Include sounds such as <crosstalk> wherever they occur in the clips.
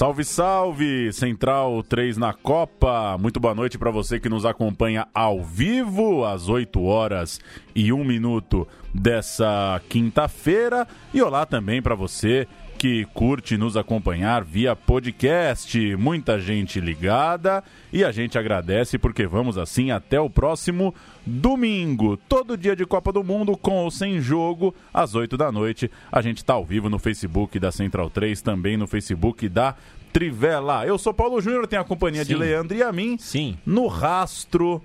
Salve, salve! Central 3 na Copa. Muito boa noite para você que nos acompanha ao vivo às 8 horas e 1 minuto dessa quinta-feira. E olá também para você que curte nos acompanhar via podcast. Muita gente ligada e a gente agradece porque vamos assim até o próximo domingo. Todo dia de Copa do Mundo com ou sem jogo, às 8 da noite. A gente está ao vivo no Facebook da Central 3, também no Facebook da Trivela. Eu sou Paulo Júnior, tenho a companhia Sim. de Leandro e a mim. Sim. No rastro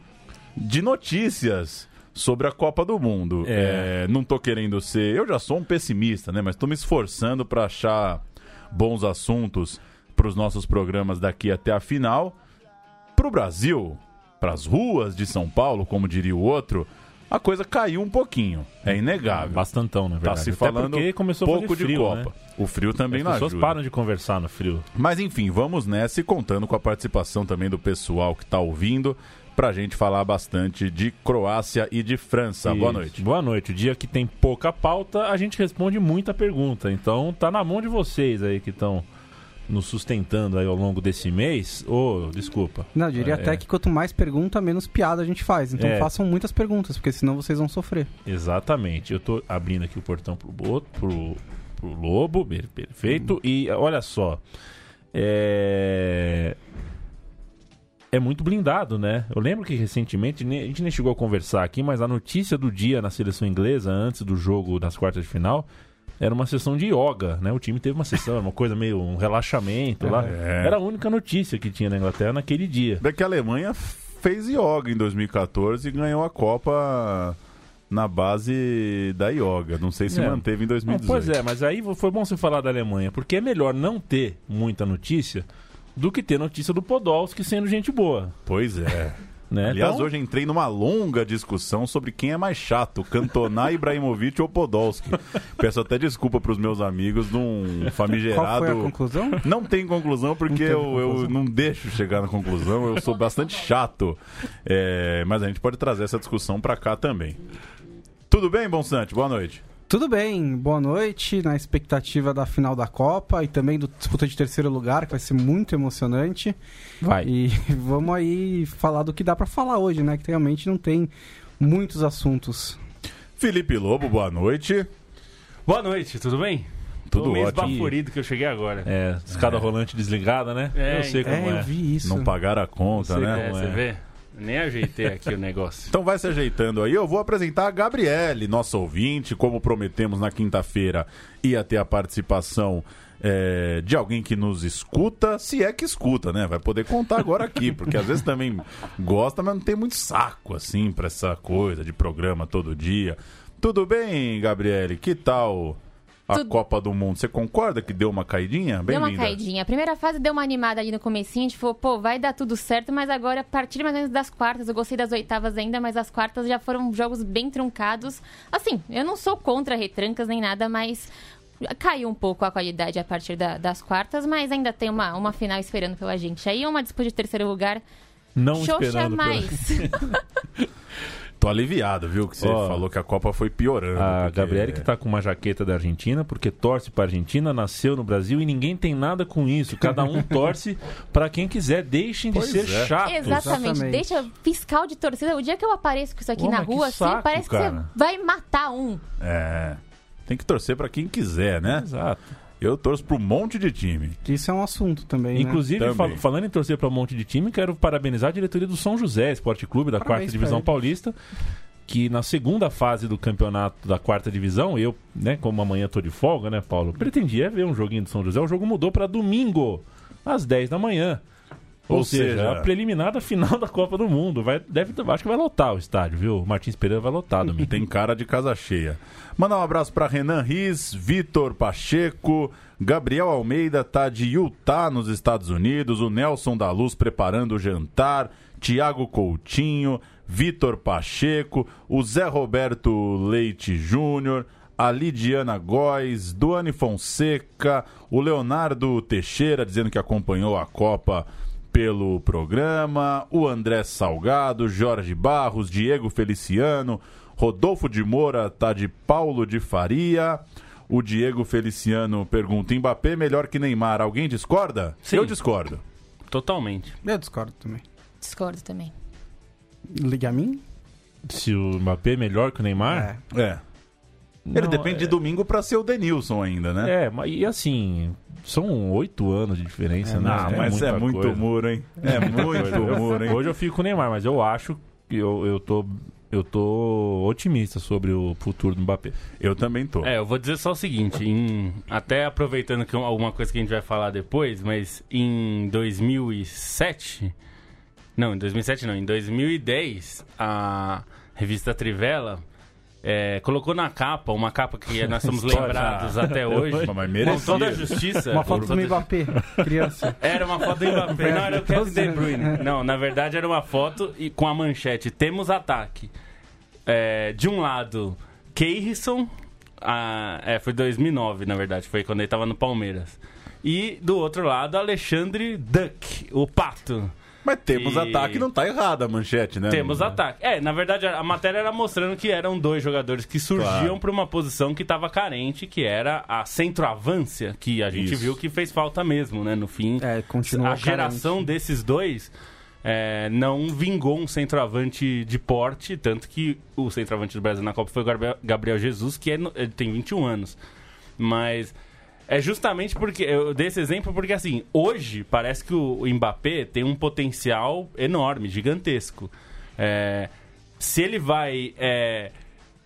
de notícias sobre a Copa do Mundo. É. É, não tô querendo ser. Eu já sou um pessimista, né? Mas tô me esforçando para achar bons assuntos para os nossos programas daqui até a final. Para o Brasil, para as ruas de São Paulo, como diria o outro, a coisa caiu um pouquinho. É inegável. Bastantão, na verdade. Tá se falando começou pouco frio, de Copa. Né? O frio também As pessoas ajuda. param de conversar no frio. Mas enfim, vamos nessa e contando com a participação também do pessoal que está ouvindo para a gente falar bastante de Croácia e de França. Isso. Boa noite. Boa noite. O dia que tem pouca pauta, a gente responde muita pergunta. Então tá na mão de vocês aí que estão nos sustentando aí ao longo desse mês. Ô, oh, desculpa. Não, eu diria é, até que quanto mais pergunta, menos piada a gente faz. Então é. façam muitas perguntas, porque senão vocês vão sofrer. Exatamente. Eu tô abrindo aqui o portão pro, pro, pro Lobo, perfeito. Hum. E olha só. É é muito blindado, né? Eu lembro que recentemente, a gente nem chegou a conversar aqui, mas a notícia do dia na seleção inglesa, antes do jogo das quartas de final, era uma sessão de yoga, né? O time teve uma sessão, uma coisa meio um relaxamento lá. É. Era a única notícia que tinha na Inglaterra naquele dia. Que a Alemanha fez yoga em 2014 e ganhou a Copa na base da yoga. Não sei se é. manteve em 2018. Não, pois é, mas aí foi bom você falar da Alemanha, porque é melhor não ter muita notícia do que ter notícia do Podolski sendo gente boa. Pois é. <laughs> Né? Aliás, então... hoje entrei numa longa discussão sobre quem é mais chato, Cantona, <laughs> Ibrahimovic ou Podolski. Peço até desculpa para os meus amigos num <laughs> famigerado. Qual foi a conclusão? Não tem conclusão porque eu, conclusão. eu não deixo chegar na conclusão. Eu sou bastante chato. É, mas a gente pode trazer essa discussão para cá também. Tudo bem, Bonsante? Boa noite. Tudo bem, boa noite. Na expectativa da final da Copa e também do disputa de terceiro lugar, que vai ser muito emocionante. Vai. E <laughs> vamos aí falar do que dá para falar hoje, né? Que realmente não tem muitos assuntos. Felipe Lobo, boa noite. Boa noite, tudo bem? Tudo Tô meio ótimo. esbaforido que eu cheguei agora. É, escada é. rolante desligada, né? É, eu sei como é. é. eu vi isso. Não pagaram a conta, né? É, você vê? Nem ajeitei aqui o negócio. Então vai se ajeitando aí. Eu vou apresentar a Gabriele, nossa ouvinte, como prometemos na quinta-feira, ia ter a participação é, de alguém que nos escuta, se é que escuta, né? Vai poder contar agora aqui, porque às vezes também gosta, mas não tem muito saco, assim, pra essa coisa de programa todo dia. Tudo bem, Gabriele? Que tal a Tudo... Copa do Mundo. Você concorda que deu uma caidinha? Deu uma caidinha. A primeira fase deu uma animada ali no comecinho, a gente falou, pô, vai dar tudo certo, mas agora, a partir mais ou menos das quartas, eu gostei das oitavas ainda, mas as quartas já foram jogos bem truncados. Assim, eu não sou contra retrancas nem nada, mas caiu um pouco a qualidade a partir da, das quartas, mas ainda tem uma, uma final esperando pela gente. Aí uma disputa de terceiro lugar. Não Xoxa esperando mais. Pela... <laughs> <laughs> Tô aliviado, viu? Que você oh, falou que a Copa foi piorando. A porque... Gabriele que tá com uma jaqueta da Argentina, porque torce pra Argentina, nasceu no Brasil e ninguém tem nada com isso. Cada um <laughs> torce para quem quiser. Deixem de pois ser é. chatos. Exatamente. Exatamente. Deixa fiscal de torcida. O dia que eu apareço com isso aqui na rua, assim, saco, assim, parece cara. que você vai matar um. É. Tem que torcer para quem quiser, né? Exato. Eu torço para um monte de time. Isso é um assunto também. Né? Inclusive, né? também. falando em torcer para um monte de time, quero parabenizar a diretoria do São José Esporte Clube, da Parabéns quarta divisão paulista, que na segunda fase do campeonato da quarta divisão, eu, né, como amanhã tô de folga, né, Paulo, pretendia ver um joguinho do São José. O jogo mudou para domingo, às 10 da manhã. Ou, Ou seja, seja, a preliminar da final <laughs> da Copa do Mundo. Vai, deve, acho que vai lotar o estádio, viu? O Martins Pereira vai lotar domingo. Tem cara de casa cheia. Mandar um abraço para Renan Riz, Vitor Pacheco, Gabriel Almeida tá de Utah, nos Estados Unidos, o Nelson da Luz preparando o jantar, Tiago Coutinho, Vitor Pacheco, o Zé Roberto Leite Júnior, a Lidiana Góes, Duane Fonseca, o Leonardo Teixeira dizendo que acompanhou a Copa pelo programa, o André Salgado, Jorge Barros, Diego Feliciano, Rodolfo de Moura tá de Paulo de Faria, O Diego Feliciano pergunta: Mbappé melhor que Neymar. Alguém discorda? Sim. Eu discordo. Totalmente. Eu discordo também. Discordo também. Liga a mim? Se o Mbappé é melhor que o Neymar? É. É. Ele Não, depende de é- domingo pra ser o Denilson ainda, né? É, mas e assim, são oito anos de diferença, É, né? Ah, mas é muito coisa. muro, hein? É muito Coisa. Eu- muro, hein? Hoje eu fico com o Neymar, mas eu acho que eu, eu tô. Eu tô otimista sobre o futuro do Mbappé. Eu também tô. É, eu vou dizer só o seguinte, em- até aproveitando que alguma coisa que a gente vai falar depois, mas em 2007, não, em 2007 não, em 2010, a revista Trivela é, colocou na capa, uma capa que nós <laughs> somos lembrados até hoje, Mas com merecia. toda a justiça. Uma foto com do Mbappé, criança. <laughs> Era uma foto do Mbappé. Não, era o Kevin De Bruyne. Não, na verdade era uma foto e com a manchete Temos ataque. É, de um lado, Keirson. ah, é, foi 2009, na verdade. Foi quando ele tava no Palmeiras. E do outro lado, Alexandre Duck, o Pato. Mas temos E- ataque, não tá errada a manchete, né? Temos Não- ataque. É, na verdade, a matéria era mostrando que eram dois jogadores que surgiam Claro. para uma posição que estava carente, que era a centroavância, que a gente Isso. viu que fez falta mesmo, né? No fim, É, a geração carente. desses dois é, não vingou um centroavante de porte, tanto que o centroavante do Brasil na Copa foi o Gabriel- Jesus, que é tem 21 anos. Mas é justamente porque eu dei esse exemplo porque assim, hoje parece que o Mbappé tem um potencial enorme, gigantesco. É, se ele vai é,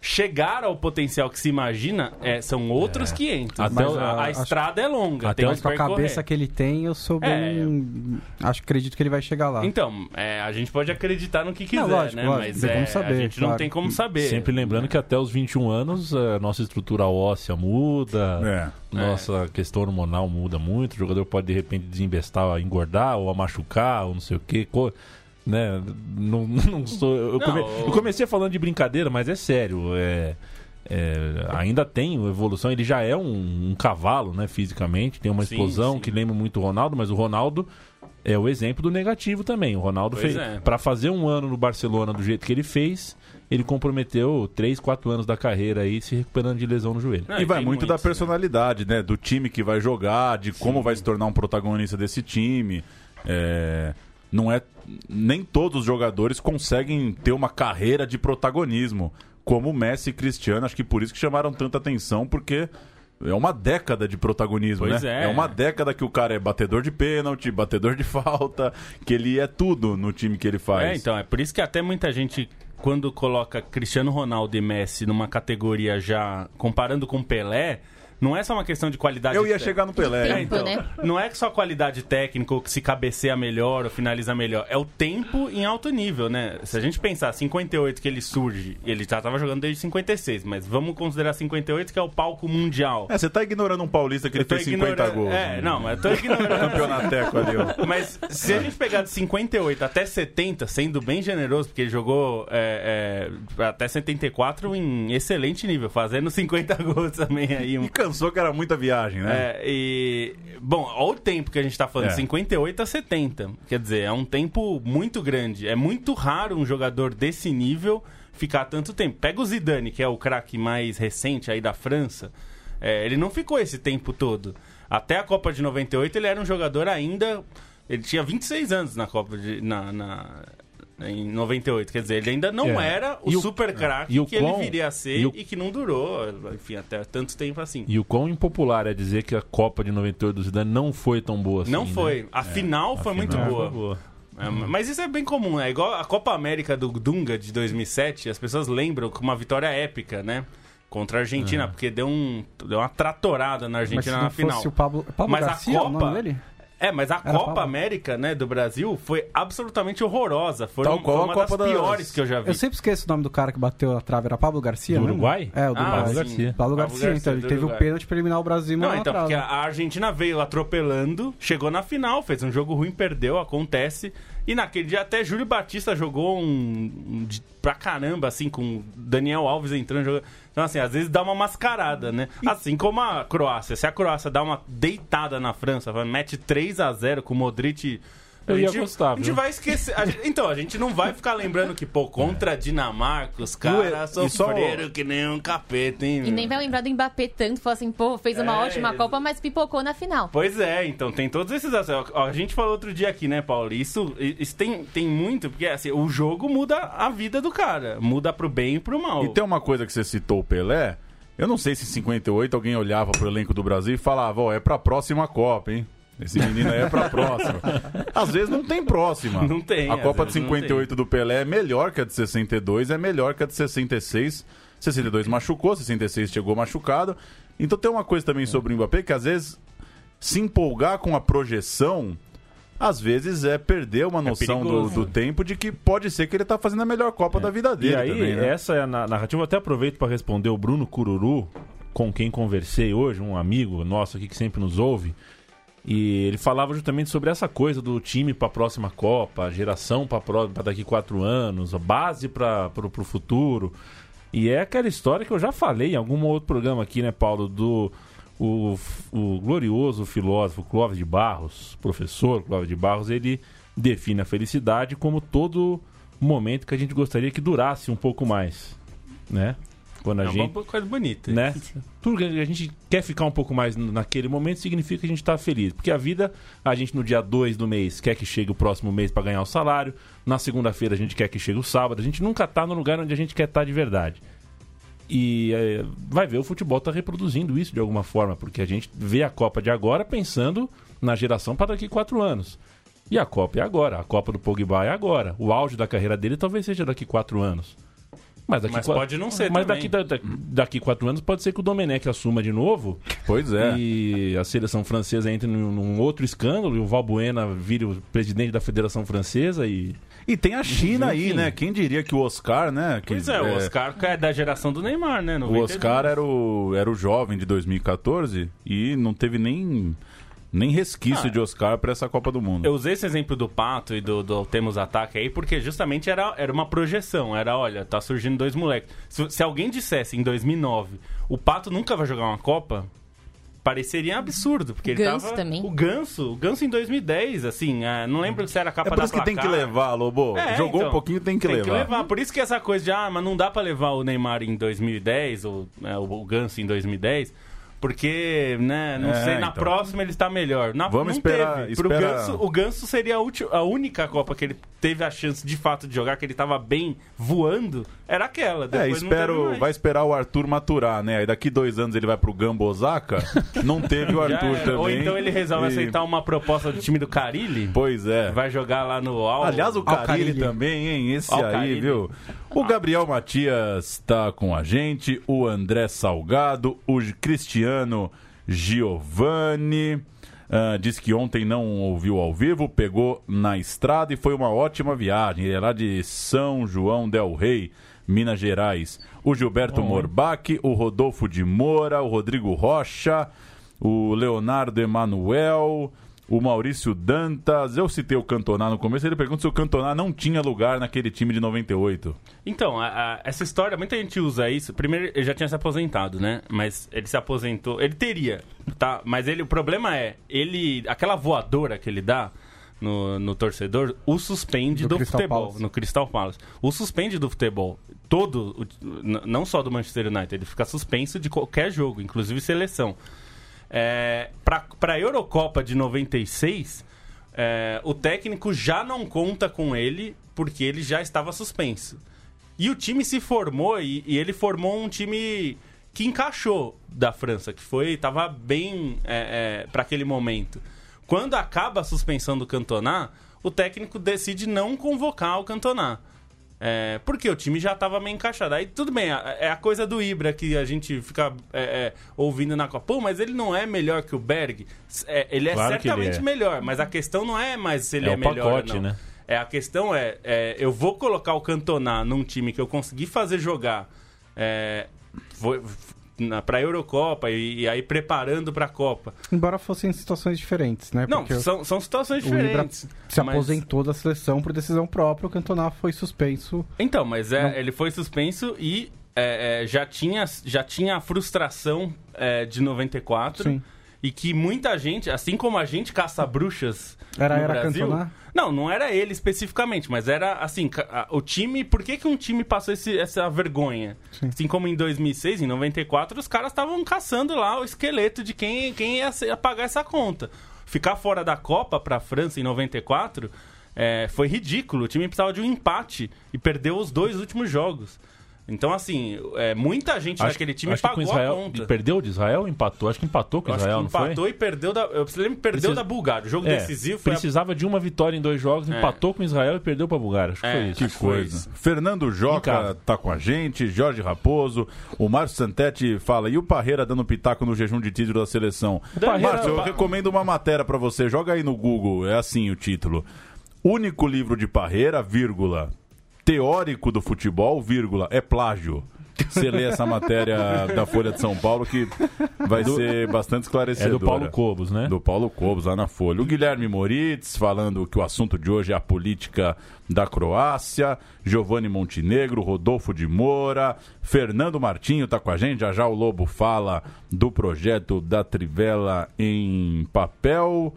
chegar ao potencial que se imagina, é, são outros 500. Até mas a, a acho- estrada é longa. até tem que com a cabeça que ele tem, eu sou bem. Acho acredito que ele vai chegar lá. Então, é, a gente pode acreditar no que quiser, Não, lógico, né? lógico, Mas é, como saber, a gente não claro. tem como saber. Sempre lembrando que até os 21 anos a nossa estrutura óssea muda, É. nossa questão hormonal muda muito, o jogador pode de repente desembestar, engordar ou a machucar ou não sei o que. Né? Não, não sou, eu, Não, come- eu comecei falando de brincadeira, mas é sério. É, é, ainda tem evolução, ele já é um, um cavalo, né, fisicamente, tem uma Sim, explosão sim. que lembra muito o Ronaldo, mas o Ronaldo é o exemplo do negativo também. O Ronaldo Pois fez é. para fazer um ano no Barcelona do jeito que ele fez, ele comprometeu 3, 4 anos da carreira aí se recuperando de lesão no joelho. Não, E vai tem muito da né? personalidade, né? Do time que vai jogar, de como vai se tornar um protagonista desse time. É, Não é. Nem todos os jogadores conseguem ter uma carreira de protagonismo. Como Messi e Cristiano, acho que por isso que chamaram tanta atenção, porque é uma década de protagonismo, Pois né? é. uma década que o cara é batedor de pênalti, batedor de <laughs> falta, que ele é tudo no time que ele faz. É, então, é por isso que até muita gente, quando coloca Cristiano Ronaldo e Messi numa categoria já comparando com Pelé, não é só uma questão de qualidade Eu ia te- chegar no Pelé. Tempo, então, né? Não é só qualidade técnica ou que se cabeceia melhor ou finaliza melhor. É o tempo em alto nível, né? Se a gente pensar 58 que ele surge, ele já tava jogando desde 56, mas vamos considerar 58 que é o palco mundial. É, você tá ignorando um paulista que ele Eu tô fez 50 ignorando- gols. É, né? não, mas eu tô ignorando. <laughs> Campeonateco ali, ó. Mas se a gente pegar de 58 até 70, sendo bem generoso, porque ele jogou é, é, até 74 em excelente nível, fazendo 50 gols também aí. um- E cansou que era muita viagem, né? É, e. Bom, olha o tempo que a gente tá falando, É. 58 a 70. Quer dizer, é um tempo muito grande. É muito raro um jogador desse nível ficar tanto tempo. Pega o Zidane, que é o craque mais recente aí da França. É, ele não ficou esse tempo todo. Até a Copa de 98 ele era um jogador ainda. Ele tinha 26 anos na Copa de. Na, na- em 98, quer dizer, ele ainda não É. era o E o- super craque e o que ele quão- viria a ser e e, o- que não durou, enfim, até tanto tempo assim. E o quão impopular é dizer que a Copa de 98 do Zidane não foi tão boa assim. Não né? foi. A final foi A muito final boa. foi boa. É, mas isso é bem comum, né? Igual a Copa América do Dunga de 2007, as pessoas lembram como uma vitória épica, né? Contra a Argentina, porque deu, um, deu uma tratorada na Mas se Argentina não na final. fosse o Pablo, Pablo Mas a Garcia, o nome Copa- dele? É, mas a Era Copa. América, né, do Brasil foi absolutamente horrorosa. Foi, Tal qual foi a uma Copa das das- piores que eu já vi. Eu sempre esqueço o nome do cara que bateu a trave. Era Pablo Garcia, Do lembra? Uruguai? É, o do Ah, Uruguai. Sim. Garcia. Pablo Pablo Garcia, Garcia, então ele do teve o Uruguai. pênalti pra eliminar o Brasil e Não, então, porque a Argentina veio atropelando, chegou na final, fez um jogo ruim, perdeu, acontece. E naquele dia até Júlio Batista jogou um, um de- pra caramba, assim, com Daniel Alves entrando. Jogando. Então, assim, às vezes dá uma mascarada, né? Assim como a Croácia. Se a Croácia dá uma deitada na França, vai- mete 3 a 0 com o Modric Eu a ia gente, gostar, a gente viu? vai esquecer. a gente- então, a gente não vai ficar lembrando que, pô, contra Dinamarca, os caras E só- sofreram que nem um capeta, hein? E nem vai lembrar do Mbappé tanto, falou assim, pô, fez uma É, ótima Copa, mas pipocou na final. Pois é, então tem todos esses aspectos. Ó, A gente falou outro dia aqui, né, Paulo? Isso, isso tem, tem muito, porque assim, o jogo muda a vida do cara. Muda pro bem e pro mal. E tem uma coisa que você citou o Pelé. Eu não sei se em 58 alguém olhava pro elenco do Brasil e falava, ó, é pra próxima Copa, hein? Esse menino aí é pra próxima. Às vezes não tem próxima. Não tem, A Copa de vezes não 58 do Pelé é melhor que a de 62, é melhor que a de 66. 62 machucou, 66 chegou machucado. Então tem uma coisa também sobre o Mbappé que às vezes se empolgar com a projeção às vezes é perder uma noção do, perigoso. do tempo de que pode ser que ele tá fazendo a melhor Copa da vida dele E aí, também, né? essa é a na- narrativa. Eu até aproveito para responder o Bruno Cururu, com quem conversei hoje, um amigo nosso aqui que sempre nos ouve. E ele falava justamente sobre essa coisa do time para a próxima Copa, a geração para daqui quatro anos, a base para o futuro. E é aquela história que eu já falei em algum outro programa aqui, né, Paulo? Do o, o glorioso filósofo Clóvis de Barros, professor Clóvis de Barros, ele define a felicidade como todo momento que a gente gostaria que durasse um pouco mais, né? Quando a é gente uma coisa bonita. né? Tudo que a gente quer ficar um pouco mais naquele momento significa que a gente está feliz. Porque a vida, a gente no dia 2 do mês quer que chegue o próximo mês para ganhar o salário. Na segunda-feira a gente quer que chegue o sábado. A gente nunca tá no lugar onde a gente quer estar de verdade. E é, vai ver, o futebol tá reproduzindo isso de alguma forma, porque a gente vê a Copa de agora pensando na geração para daqui quatro anos. E a Copa é agora, a Copa do Pogba é agora. O auge da carreira dele talvez seja daqui quatro anos. Mas, daqui Mas qua- pode não ser Mas também. daqui, da- da- daqui quatro anos pode ser que o Domenech assuma de novo Pois é. e a seleção francesa entre num, num outro escândalo e o Valbuena vire o presidente da Federação Francesa e... E tem a China aí, Enfim. né? Quem diria que o Oscar, né? Que, Pois é, o Oscar é da geração do Neymar, né? O 92. Oscar era o, era o jovem de 2014 e não teve nem, nem resquício Ah. de Oscar pra essa Copa do Mundo. Eu usei esse exemplo do Pato e do, do Temos Ataque aí, porque justamente era, era uma projeção. Era, olha, tá surgindo dois moleques. Se, se alguém dissesse em 2009, o Pato nunca vai jogar uma Copa, pareceria absurdo. Porque ele Ganso tava... também. O Ganso, o Ganso em 2010, assim, é, não lembro se era a É capa por da isso que tem que Placar. levar, Lobo. É, Jogou então, um pouquinho, tem que levar. Por isso que essa coisa de, ah, mas não dá pra levar o Neymar em 2010, ou o o Ganso em 2010, porque, né, não É, sei, na então. próxima ele está melhor. Na, Vamos esperar- Teve. Pro espera- Ganso, o Ganso seria a, a única Copa que ele teve a chance de fato de jogar, que ele tava bem voando, era aquela. É, Depois espero, vai esperar o Arthur maturar, né? Aí daqui dois anos ele vai pro Gamba Osaka. <laughs> Não teve o Arthur era. também. Ou então ele resolve E- aceitar uma proposta do time do Carilli, Pois é. vai jogar lá no Al... Aliás, o Carilli Carilli. também, hein? Esse aí, Carilli. viu? O Gabriel Matias tá com a gente, o André Salgado, o Cristiano Giovanni. ah, diz que ontem não ouviu ao vivo, pegou na estrada e foi uma ótima viagem. Ele é lá de São João Del Rei, Minas Gerais. O Gilberto Morbach, o Rodolfo de Moura, o Rodrigo Rocha, o Leonardo Emanuel, o Maurício Dantas. Eu citei o Cantoná no começo, ele pergunta se o Cantoná não tinha lugar naquele time de 98. Então, a- a- essa história, muita gente usa isso. Primeiro, ele já tinha se aposentado, né? Mas ele se aposentou. Ele teria, tá? Mas ele, o problema é, ele. Aquela voadora que ele dá no, no torcedor, o suspende Do do, futebol. Palace. No Crystal Palace. O suspende do futebol. Todo, não só do Manchester United, ele fica suspenso de qualquer jogo, inclusive seleção. É, para a Eurocopa de 96, é, o técnico já não conta com ele porque ele já estava suspenso. E o time se formou e, e ele formou um time que encaixou da França, que foi estava bem é, para aquele momento. Quando acaba a suspensão do Cantona, o técnico decide não convocar o Cantona. É, porque o time já estava meio encaixado. Aí tudo bem, é a coisa do Ibra que a gente fica é, é, ouvindo na Copa. Pô, mas ele não é melhor que o Berg? É, ele é Claro que ele certamente é. melhor, mas a questão não é mais se ele É é, melhor pacote, ou não. né? É, a questão é, eu vou colocar o Cantona num time que eu consegui fazer jogar é, vou- na, pra Eurocopa e, e aí preparando pra Copa. Embora fossem situações diferentes, né? Não, são, são situações diferentes. se mas- aposentou da seleção por decisão própria, o Cantona foi suspenso. Então, mas é, Não. ele foi suspenso e é, é, já, tinha, já tinha a frustração é, de 94. Sim. E que muita gente, assim como a gente caça bruxas Era no era Brasil, Cantona? não, não era ele especificamente, mas era assim, a- o time, por que, que um time passou esse- essa vergonha? Sim. Assim como em 2006, em 94, os caras estavam caçando lá o esqueleto de quem, quem ia, ia pagar essa conta. Ficar fora da Copa pra França em 94 é, foi ridículo. O time precisava de um empate e perdeu os dois últimos jogos. Então, assim, é, muita gente naquele time acho que com pagou Israel, a conta. Perdeu de Israel ou empatou? Acho que empatou com Eu acho Israel, que não foi? empatou e perdeu da. Eu lembro que perdeu Precis- da Bulgária. O jogo É, decisivo foi a precisava de uma vitória em dois jogos, É. empatou com Israel e perdeu pra Bulgária. Acho que É. foi isso. Que Acho coisa. isso. Fernando Joca tá com a gente, Jorge Raposo, o Márcio Santetti fala, e o Parreira dando pitaco no jejum de título da seleção? Parreira- Márcio, eu recomendo uma matéria pra você, joga aí no Google, é assim o título. Único livro de Parreira, vírgula, teórico do futebol, vírgula, é plágio. Você lê essa matéria da Folha de São Paulo que vai ser bastante É esclarecedora. do Paulo Cobos, né? Do Paulo Cobos, lá na Folha. O Guilherme Moritz falando que o assunto de hoje é a política da Croácia. Giovanni Montenegro, Rodolfo de Moura. Fernando Martinho tá com a gente. Já já o Lobo fala do projeto da Trivela em papel.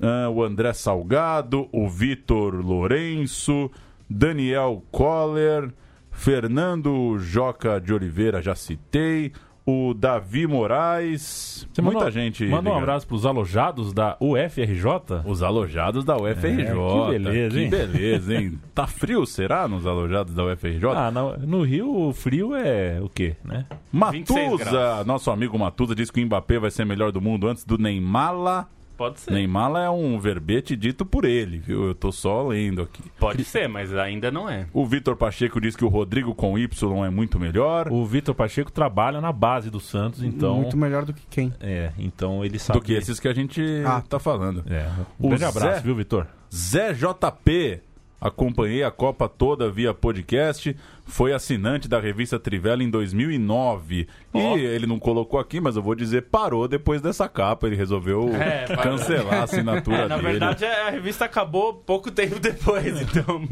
Ah, o André Salgado, o Vitor Lourenço, Daniel Coller, Fernando Joca de Oliveira, já citei. O Davi Moraes. Você muita mandou- gente. Manda um abraço pros alojados da UFRJ. Os alojados da UFRJ. É, que beleza, Que hein? beleza, hein? <laughs> Tá frio, será, nos alojados da UFRJ? Ah, no, no Rio o frio é o quê, né? 26 Matuza, nosso amigo Matuza, disse que o Mbappé vai ser melhor do mundo antes do Neymar. Pode ser. Neymar é um verbete dito por ele, viu? Eu tô só lendo aqui. Pode ser, mas ainda não é. O Vitor Pacheco diz que o Rodrigo com Y é muito melhor O Vitor Pacheco trabalha na base do Santos, então. Muito melhor do que quem? É, então ele sabe. do que esses que a gente Ah, tá falando. É. Um O grande abraço, Zé- viu, Vitor? Zé JP. Acompanhei a Copa toda via podcast. Foi assinante da revista Trivela em 2009. Ó. E ele não colocou aqui, mas eu vou dizer, parou depois dessa capa. Ele resolveu <laughs> É, parou. cancelar a assinatura É, na dele. verdade, a revista acabou pouco tempo depois, <laughs> então.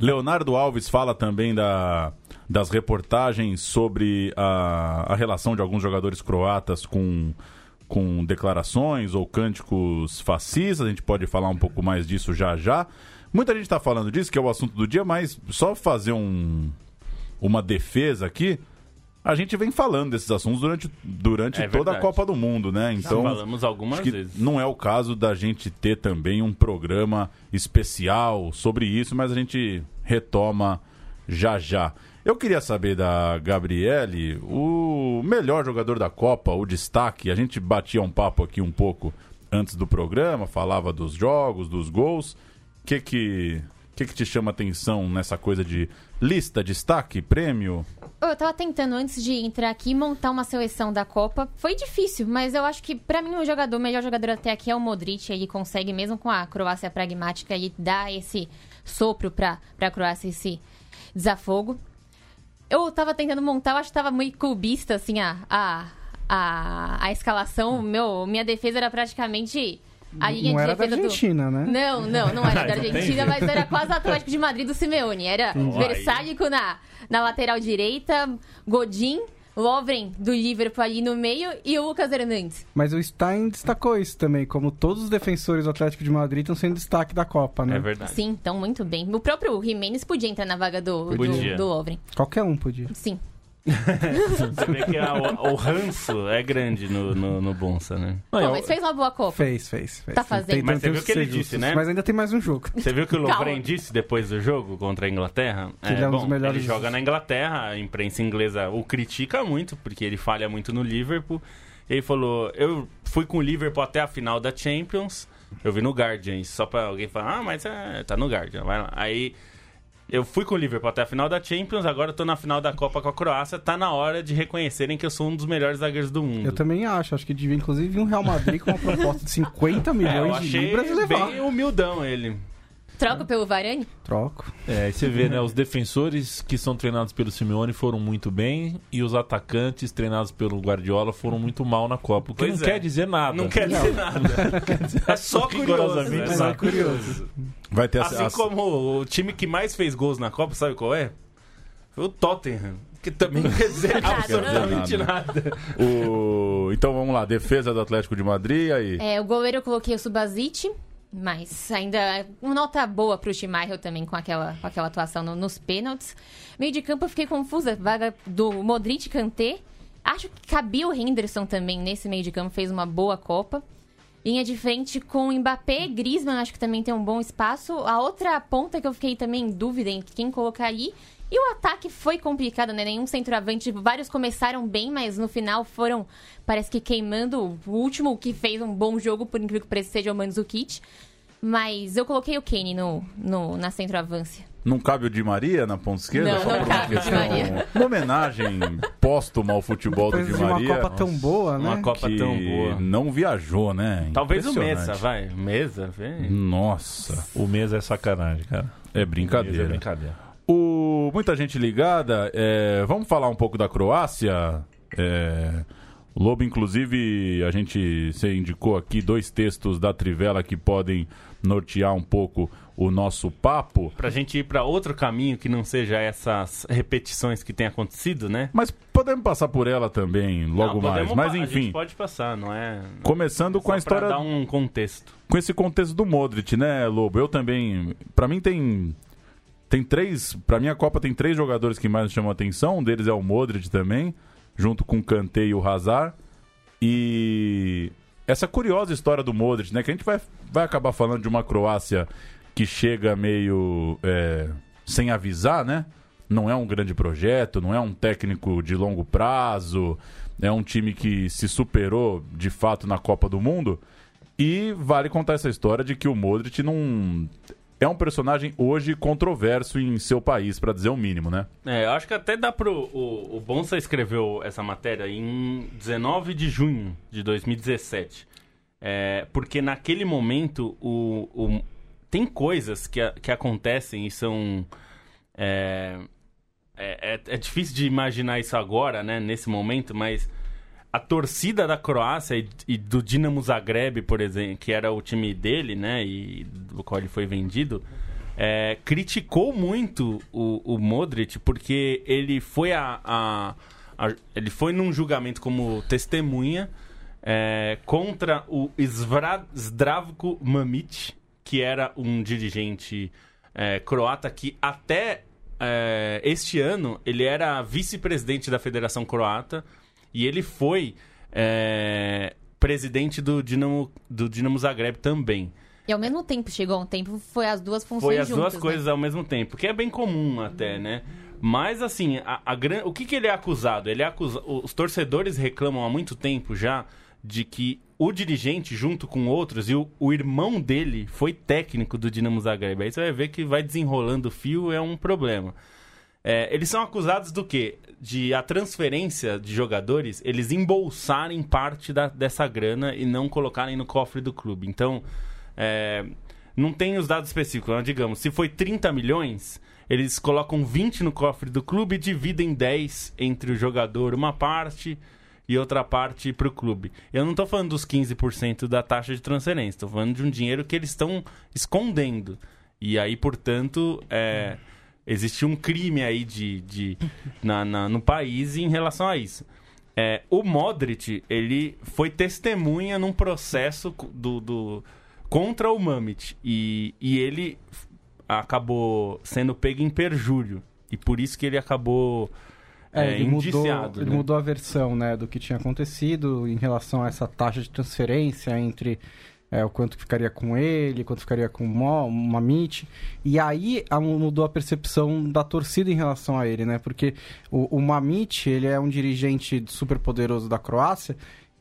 Leonardo Alves fala também da, das reportagens sobre a, a relação de alguns jogadores croatas com, com declarações ou cânticos fascistas. A gente pode falar um pouco mais disso já já. Muita gente está falando disso, que é o assunto do dia, mas só fazer um, uma defesa aqui. A gente vem falando desses assuntos durante, durante É toda a. Copa do Mundo, né? Então, falamos algumas vezes. não é o caso da gente ter também um programa especial sobre isso, mas a gente retoma já já. Eu queria saber da Gabriele, o melhor jogador da Copa, o destaque. A gente batia um papo aqui um pouco antes do programa, falava dos jogos, dos gols. Que que, que que te chama atenção nessa coisa de lista, destaque, prêmio? Eu tava tentando, antes de entrar aqui, montar uma seleção da Copa. Foi difícil, mas eu acho que, pra mim, o jogador, o melhor jogador até aqui é o Modric. Ele consegue, mesmo com a Croácia pragmática, ele dar esse sopro pra, pra Croácia, esse desafogo. Eu tava tentando montar, eu acho que tava muito clubista, assim, a, a, a, a escalação. Meu, minha defesa era praticamente a linha Não de era da defesa do... Argentina, né? Não, não, não era da Não tem Argentina, mas era quase o Atlético de Madrid do Simeone. Era Versálico na, na lateral direita, Godin, Lovren do Liverpool ali no meio e o Lucas Hernandes. Mas o Stein destacou isso também, como todos os defensores do Atlético de Madrid estão sendo destaque da Copa, né? É verdade. Sim, então muito bem. O próprio Jimenez podia entrar na vaga do, do, do Lovren. Qualquer um podia. Sim. Você vê que a- o, o ranço é grande no, no, no Bonsa, né? Pô, mas fez uma boa Copa. Fez, fez, fez. Tá fazendo. Mas você viu o que ele disse, justos, né? Mas ainda tem mais um jogo. Você viu que o. Lovren disse depois do jogo contra a Inglaterra? Que ele é um dos bom, melhores- Ele joga na Inglaterra, a imprensa inglesa o critica muito, porque ele falha muito no Liverpool. Ele falou: Eu fui com o Liverpool até a final da Champions. Eu vi no Guardian, só pra alguém falar: Ah, mas é, tá no Guardian, vai lá. Aí. Eu fui com o Liverpool até a final da Champions, agora eu tô na final da Copa com a Croácia. Tá na hora de reconhecerem que eu sou um dos melhores zagueiros do mundo. Eu também acho. Acho que devia, inclusive, vir um Real Madrid com uma proposta de 50 <laughs> É, milhões de achei libras e levar. bem humildão ele. Troca pelo Varane? Troco. É, aí você vê, né? Os defensores que são treinados pelo Simeone foram muito bem e os atacantes treinados pelo Guardiola foram muito mal na Copa. O que Pois não é. quer dizer nada. Não quer dizer nada. <laughs> É só curioso. Né? É curioso. Vai ter Assim as- como o time que mais fez gols na Copa, sabe qual é? Foi o Tottenham. Que também quer dizer absolutamente nada. nada. O... Então vamos lá, defesa do Atlético de Madrid aí. É, o goleiro eu coloquei o Subasic, mas ainda uma nota boa pro Schmeichel também com aquela, com aquela atuação no- nos pênaltis. Meio de campo eu fiquei confusa, vaga do Modric Kanté. Acho que cabia o Henderson também nesse meio de campo, fez uma boa Copa. Linha de frente com Mbappé, Griezmann, acho que também tem um bom espaço. A outra ponta que eu fiquei também em dúvida em quem colocar aí. E o ataque foi complicado, né? Nenhum centroavante. Vários começaram bem, mas no final foram, parece que queimando. O último que fez um bom jogo, por incrível que pareça, seja o Mandzukic. Mas eu coloquei o Kane no, no, na centroavância. Não cabe o Di Maria na ponta esquerda? Não, Só não uma cabe o Di Maria. Uma homenagem póstuma ao futebol Depois do de Di uma Maria. Copa tão boa, né? Uma Copa que tão boa. não viajou, né? Talvez o. Mesa, vai. Mesa, vem. Nossa, O mês é sacanagem, cara. é brincadeira. É brincadeira. O, muita gente ligada. é, vamos falar um pouco da Croácia. É, Lobo, inclusive, a gente você indicou aqui dois textos da Trivela que podem nortear um pouco o nosso papo. Pra gente ir pra outro caminho que não seja essas repetições que tem acontecido, né? Mas podemos passar por ela também logo Não, mais. Mas enfim, gente pode passar, não é? começando com a Só pra história dar um contexto. com esse contexto do Modric, né, Lobo? Eu também, Pra mim tem tem três, Pra mim a Copa tem três jogadores que mais chamam a atenção, um deles é o Modric também, junto com o Kanté e o Hazard. E essa curiosa história do Modric, né, que a gente vai vai acabar falando de uma Croácia que chega meio é, sem avisar, né? Não é um grande projeto, não é um técnico de longo prazo, é um time que se superou de fato na Copa do Mundo. E vale contar essa história de que o Modric não. É um personagem hoje controverso em seu país, pra dizer o mínimo, né? É, eu acho que até dá pro. O, o Bonsa escreveu essa matéria em 19 de junho de 2017. É, porque naquele momento o, o- tem coisas que, que acontecem e são. É, é, é- é difícil de imaginar isso agora, né? Nesse momento, mas a torcida da Croácia e, e do Dinamo Zagreb, por exemplo, que era o time dele, né? E do qual ele foi vendido, é, criticou muito o, o Modric porque ele foi a, a- a- ele foi num julgamento como testemunha é, contra o Svra- Zdravko Mamic, que era um dirigente é, croata que até é, este ano ele era vice-presidente da Federação Croata e ele foi é, presidente do Dinamo, do Dinamo Zagreb também. E ao mesmo tempo, chegou um tempo, foi as duas funções Foi as juntas, duas né? coisas ao mesmo tempo, que é bem comum até, né? Mas assim, a, a gran- o que, que ele é acusado? Ele é acusa... Os torcedores reclamam há muito tempo já de que o dirigente, junto com outros, e o, o irmão dele foi técnico do Dinamo Zagreb. Aí você vai ver que vai desenrolando o fio, é um problema. É, eles são acusados do quê? De a transferência de jogadores, eles embolsarem parte da- dessa grana e não colocarem no cofre do clube. Então, é, não tem os dados específicos, mas digamos, se foi 30 milhões, eles colocam 20 no cofre do clube e dividem 10 entre o jogador, uma parte e outra parte para o clube. Eu não estou falando dos 15% da taxa de transferência, estou falando de um dinheiro que eles estão escondendo. E aí, portanto, é, existe um crime aí de, de, na, na- no país em relação a isso. É, o Modric, ele foi testemunha num processo do, do- contra o Mamit. E, e ele acabou sendo pego em perjúrio. E por isso que ele acabou É, é, ele, mudou, indiciado. ele né? mudou a versão né, do que tinha acontecido em relação a essa taxa de transferência entre é, o quanto ficaria com ele, quanto ficaria com o Mamit. E aí a- mudou a percepção da torcida em relação a ele, né? Porque o, o Mamit, ele é um dirigente super poderoso da Croácia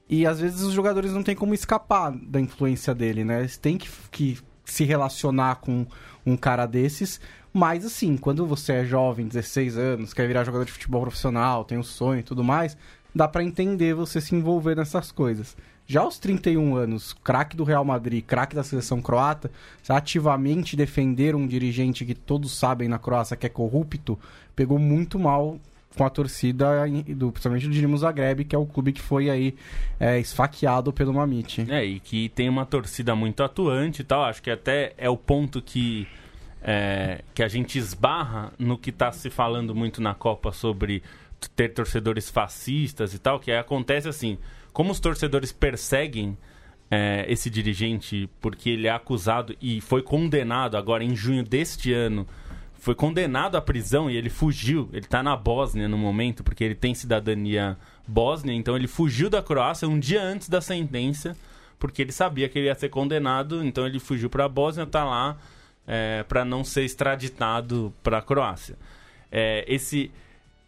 e às vezes os jogadores não têm como escapar da influência dele, né? Eles têm que, que se relacionar com um cara desses. Mas assim, quando você é jovem, 16 anos, quer virar jogador de futebol profissional, tem um sonho e tudo mais, dá pra entender você se envolver nessas coisas. Já aos 31 anos, craque do Real Madrid, craque da seleção croata, ativamente defender um dirigente que todos sabem na Croácia que é corrupto, pegou muito mal com a torcida, do, principalmente do Dinamo Zagreb, que é o clube que foi aí é, esfaqueado pelo Mamit. É, e que tem uma torcida muito atuante e tal. Acho que até é o ponto que, é, que a gente esbarra no que está se falando muito na Copa sobre ter torcedores fascistas e tal, que acontece assim, como os torcedores perseguem é, esse dirigente porque ele é acusado e foi condenado agora em junho deste ano foi condenado à prisão e ele fugiu. Ele está na Bósnia no momento, porque ele tem cidadania bósnia, então ele fugiu da Croácia um dia antes da sentença, porque ele sabia que ele ia ser condenado, então ele fugiu para a Bósnia, está lá é, para não ser extraditado para a Croácia. É, esse,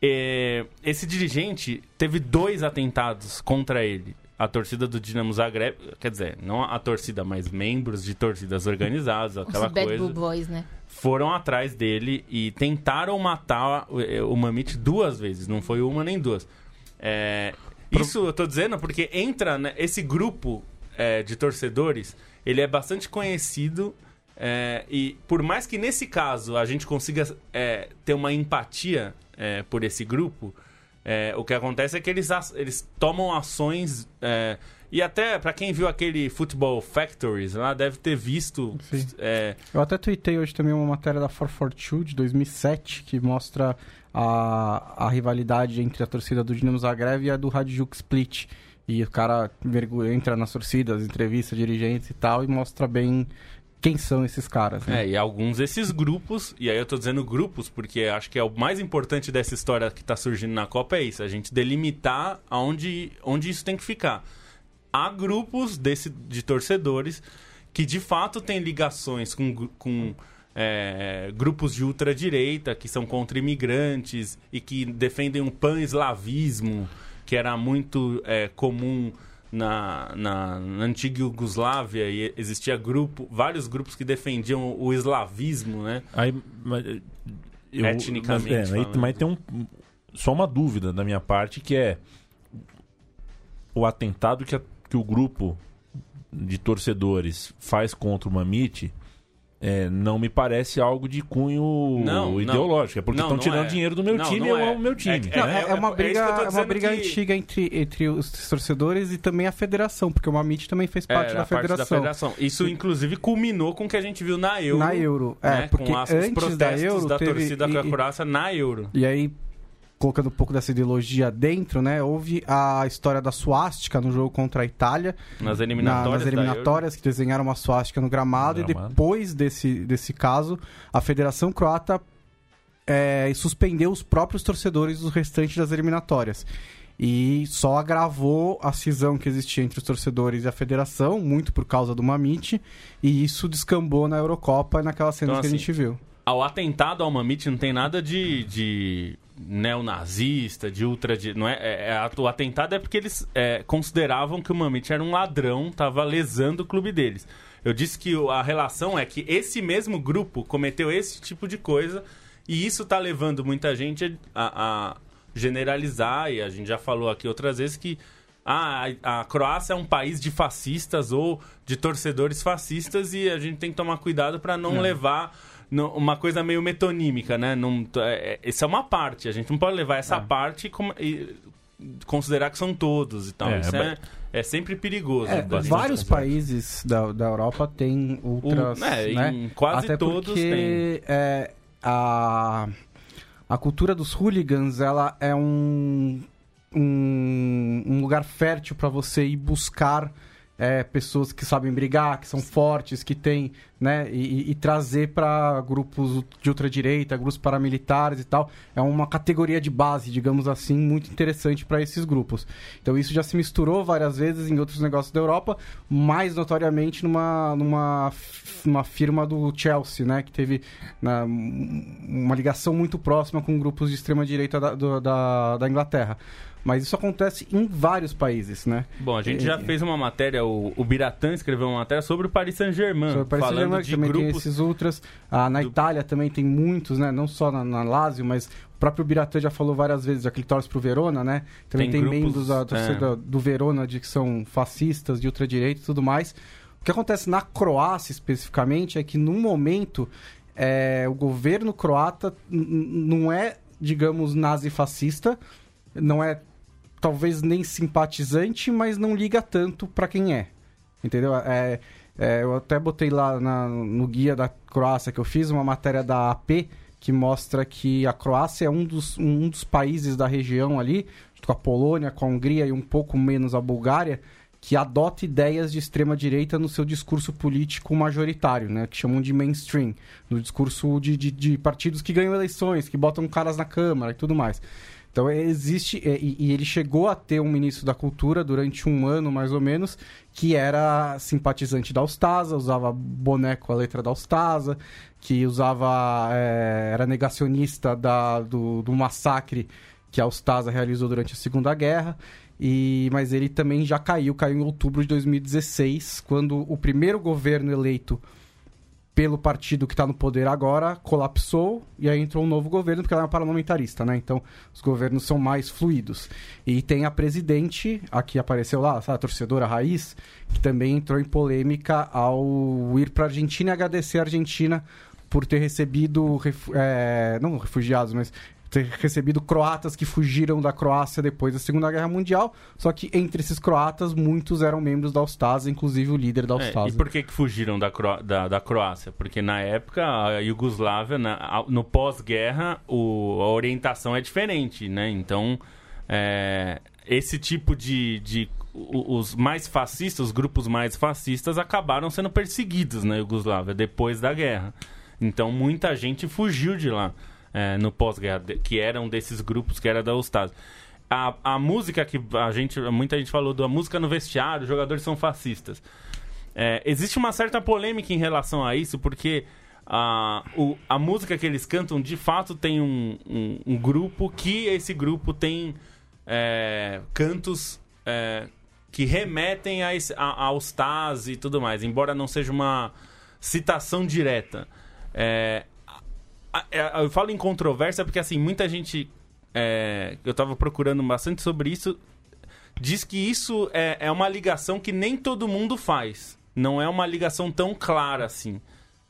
é, esse dirigente teve dois atentados contra ele. A torcida do Dinamo Zagreb, quer dizer, não a torcida, mas membros de torcidas organizadas, aquela Os Bad coisa. Blue Boys, né? Foram atrás dele e tentaram matar o, o Mamit duas vezes, não foi uma nem duas. É, Isso eu tô dizendo porque entra né, esse grupo é, de torcedores, ele é bastante conhecido é, e por mais que nesse caso a gente consiga é, ter uma empatia é, por esse grupo, é, o que acontece é que eles, eles tomam ações é, e até pra quem viu aquele Football Factories lá deve ter visto é, Eu até tuitei hoje também uma matéria da 442 de 2007 que mostra a, a rivalidade entre a torcida do Dinamo Zagreb e a do Hajduk Split. E o cara mergu- entra nas torcidas, entrevista dirigentes e tal e mostra bem quem são esses caras. Né? É, e alguns desses grupos, e aí eu tô dizendo grupos porque acho que é o mais importante dessa história que tá surgindo na Copa é isso, a gente delimitar aonde, onde isso tem que ficar. Há grupos desse, de torcedores que de fato têm ligações com, com é, grupos de ultradireita que são contra imigrantes e que defendem um pan-eslavismo que era muito é, comum na, na, na antiga Iugoslávia e existia grupo, vários grupos que defendiam o eslavismo, né? Aí, mas, eu- Etnicamente mas, é, aí- mas tem um, só uma dúvida da minha parte que é o atentado que, a- que o grupo de torcedores faz contra o Mamite é, não me parece algo de cunho Não, não. ideológico. É porque Não, estão não tirando é. dinheiro do meu Não, time não e eu é. amo o meu time. É- Não, é- é, é uma é briga, é uma briga que- antiga entre, entre os torcedores e também a federação, porque o Mamite também fez parte, da, É, parte federação. da federação. Isso, inclusive, culminou com o que a gente viu na Euro. Na Euro, é, né? porque com as, os antes protestos da Euro da teve- torcida e- com a e- Croácia na Euro. E aí, colocando um pouco dessa ideologia dentro, né? Houve a história da suástica no jogo contra a Itália, Nas na- eliminatórias. nas da Euro. eliminatórias, que desenharam uma suástica no gramado, No e gramado. depois desse, desse caso, a Federação Croata é, suspendeu os próprios torcedores dos restantes das eliminatórias. E só agravou a cisão que existia entre os torcedores e a federação, muito por causa do Mamite, e isso descambou na Eurocopa e naquelas cenas Então, que a assim, gente viu. Ao atentado ao Mamite não tem nada de, de neonazista, de ultra... não é, é- é- o atentado é porque eles é, consideravam que o Mamite era um ladrão, estava lesando o clube deles. Eu disse que a relação é que esse mesmo grupo cometeu esse tipo de coisa e isso tá levando muita gente a, a generalizar, e a gente já falou aqui outras vezes que ah, a, a Croácia é um país de fascistas ou de torcedores fascistas e a gente tem que tomar cuidado para não levar no- uma coisa meio metonímica, né? Não, é, é- isso é uma parte, a gente não pode levar essa parte e, como- e considerar que são todos e tal. É, isso é é, é sempre perigoso. É, vários países da, da Europa têm ultras, Um- é, né? em quase Até todos porque é, a, a cultura dos hooligans, ela é um, um, um lugar fértil para você ir buscar é, pessoas que sabem brigar, que são fortes, que têm, né, e, e- trazer para grupos de ultradireita, grupos paramilitares e tal. É uma categoria de base, digamos assim, muito interessante para esses grupos. Então isso já se misturou várias vezes em outros negócios da Europa, mais notoriamente numa, numa, numa firma do Chelsea, né, que teve na- uma ligação muito próxima com grupos de extrema direita da, do- da, da Inglaterra. Mas isso acontece em vários países, né? Bom, a gente É, já é. fez uma matéria, o, o Biratã escreveu uma matéria sobre o Paris Saint-Germain, Sobre o Paris Saint-Germain, que de também tem grupos esses ultras. Ah, na do- Itália também tem muitos, né? Não só na, na Lazio, mas o próprio Biratã já falou várias vezes, já que ele torce pro Verona, né? Também Tem tem, grupos, membros da torcida é. do Verona de que são fascistas, de ultradireita e tudo mais. O que acontece na Croácia, especificamente, é que no momento é, o governo croata não é, digamos, nazi-fascista, não é talvez nem simpatizante, mas não liga tanto pra quem é. Entendeu? É, é, eu até botei lá na- no guia da Croácia que eu fiz uma matéria da AP que mostra que a Croácia é um dos, um dos países da região ali, junto com a Polônia, com a Hungria e um pouco menos a Bulgária, que adota ideias de extrema direita no seu discurso político majoritário, né? Que chamam de mainstream, no discurso de, de, de partidos que ganham eleições, que botam caras na Câmara e tudo mais. Então existe e, e, ele chegou a ter um ministro da Cultura durante um ano mais ou menos que era simpatizante da Ustasa, usava boneco a letra da Ustasa, que usava é, era negacionista da, do, do massacre que a Ustasa realizou durante a Segunda Guerra. E, mas ele também já caiu, caiu em outubro de 2016, quando o primeiro governo eleito pelo partido que está no poder agora colapsou e aí entrou um novo governo porque ela é uma parlamentarista, né? Então os governos são mais fluidos. E tem a presidente, aqui apareceu lá, a torcedora raiz, que também entrou em polêmica ao ir para a Argentina e agradecer a Argentina por ter recebido, é, não refugiados, mas ter recebido croatas que fugiram da Croácia depois da Segunda Guerra Mundial. Só que entre esses croatas, muitos eram membros da Ustasa, inclusive o líder da Ustasa. É, e por que, que fugiram da, Cro da, da Croácia? Porque na época, a Iugoslávia, na, no pós-guerra, a orientação é diferente, né? Então, é, esse tipo de, de os mais fascistas, os grupos mais fascistas acabaram sendo perseguidos na Iugoslávia depois da guerra. Então muita gente fugiu de lá é, no pós-guerra, que eram desses grupos que era da Ustaz. A, a música que a gente, muita gente falou da música no vestiário, os jogadores são fascistas. É, existe uma certa polêmica em relação a isso, porque a, o, a música que eles cantam, de fato, tem um, um, um grupo que esse grupo tem é, cantos é, que remetem a, a, aos Taz e tudo mais, embora não seja uma citação direta. É, eu falo em controvérsia porque, assim, muita gente. É, eu tava procurando bastante sobre isso. Diz que isso é, é uma ligação que nem todo mundo faz. Não é uma ligação tão clara assim.